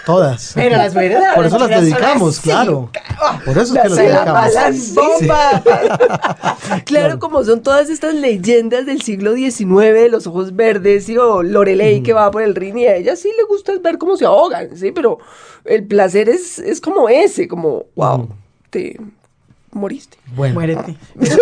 todas. Pero las mujeres de las Por eso las dedicamos, claro. Por eso es que las dedicamos. Sí. claro, claro, como son todas estas leyendas del siglo XIX de los ojos verdes y o Lorelei uh -huh. que va por el ring y a ella sí le gusta ver cómo se ahogan, ¿sí? Pero el placer es, es como ese, como, wow, te moriste. Bueno, Muérete.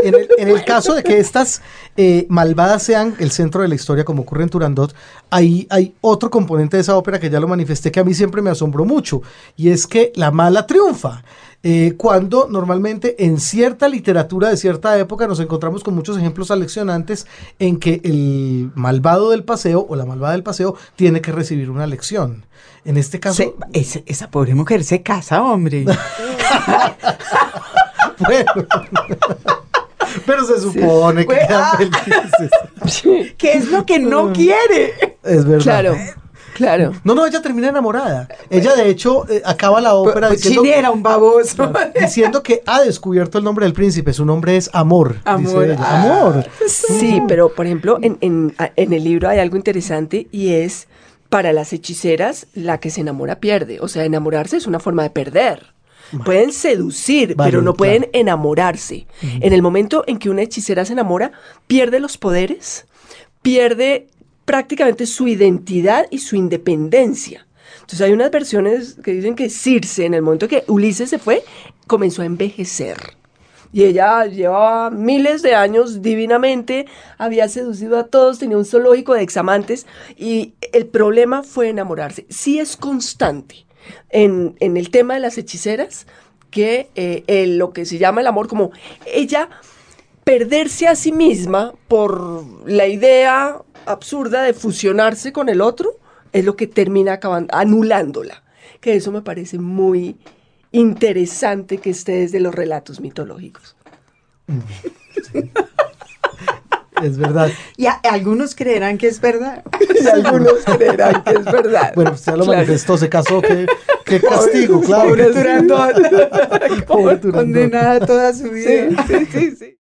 En, el, en el caso de que estas eh, malvadas sean el centro de la historia, como ocurre en Turandot, hay, hay otro componente de esa ópera que ya lo manifesté que a mí siempre me asombró mucho, y es que la mala triunfa. Eh, cuando normalmente en cierta literatura de cierta época nos encontramos con muchos ejemplos aleccionantes en que el malvado del paseo o la malvada del paseo tiene que recibir una lección. En este caso, Se- ese- esa pobre mujer se casa, hombre. bueno. Pero se supone que ah. felices. ¿Qué es lo que no quiere? Es verdad. Claro, claro. No, no, ella termina enamorada. Ella, de hecho, eh, acaba la ópera Pues diciendo, era un baboso. diciendo que ha descubierto el nombre del príncipe. Su nombre es Amor. dice Amor. ella. Ah. Amor. Sí, pero por ejemplo, en, en- en el libro hay algo interesante y es para las hechiceras, la que se enamora pierde. O sea, enamorarse es una forma de perder. Pueden seducir, Vale, pero no pueden claro. enamorarse. En el momento en que una hechicera se enamora, pierde los poderes, pierde prácticamente su identidad y su independencia. Entonces hay unas versiones que dicen que Circe, en el momento que Ulises se fue, comenzó a envejecer. Y ella llevaba miles de años divinamente, había seducido a todos, tenía un zoológico de examantes y el problema fue enamorarse. Sí es constante en, en el tema de las hechiceras que eh, el- lo que se llama el amor, como ella perderse a sí misma por la idea absurda de fusionarse con el otro, es lo que termina acabando, anulándola. Que eso me parece muy interesante que esté desde los relatos mitológicos. Es verdad. Y a- algunos creerán que es verdad. Y algunos creerán que es verdad. Bueno, pues ya lo Claro. manifestó, se casó, qué, qué castigo, claro. Pobre Turandot. Condenada toda su vida. Sí, sí, sí, sí.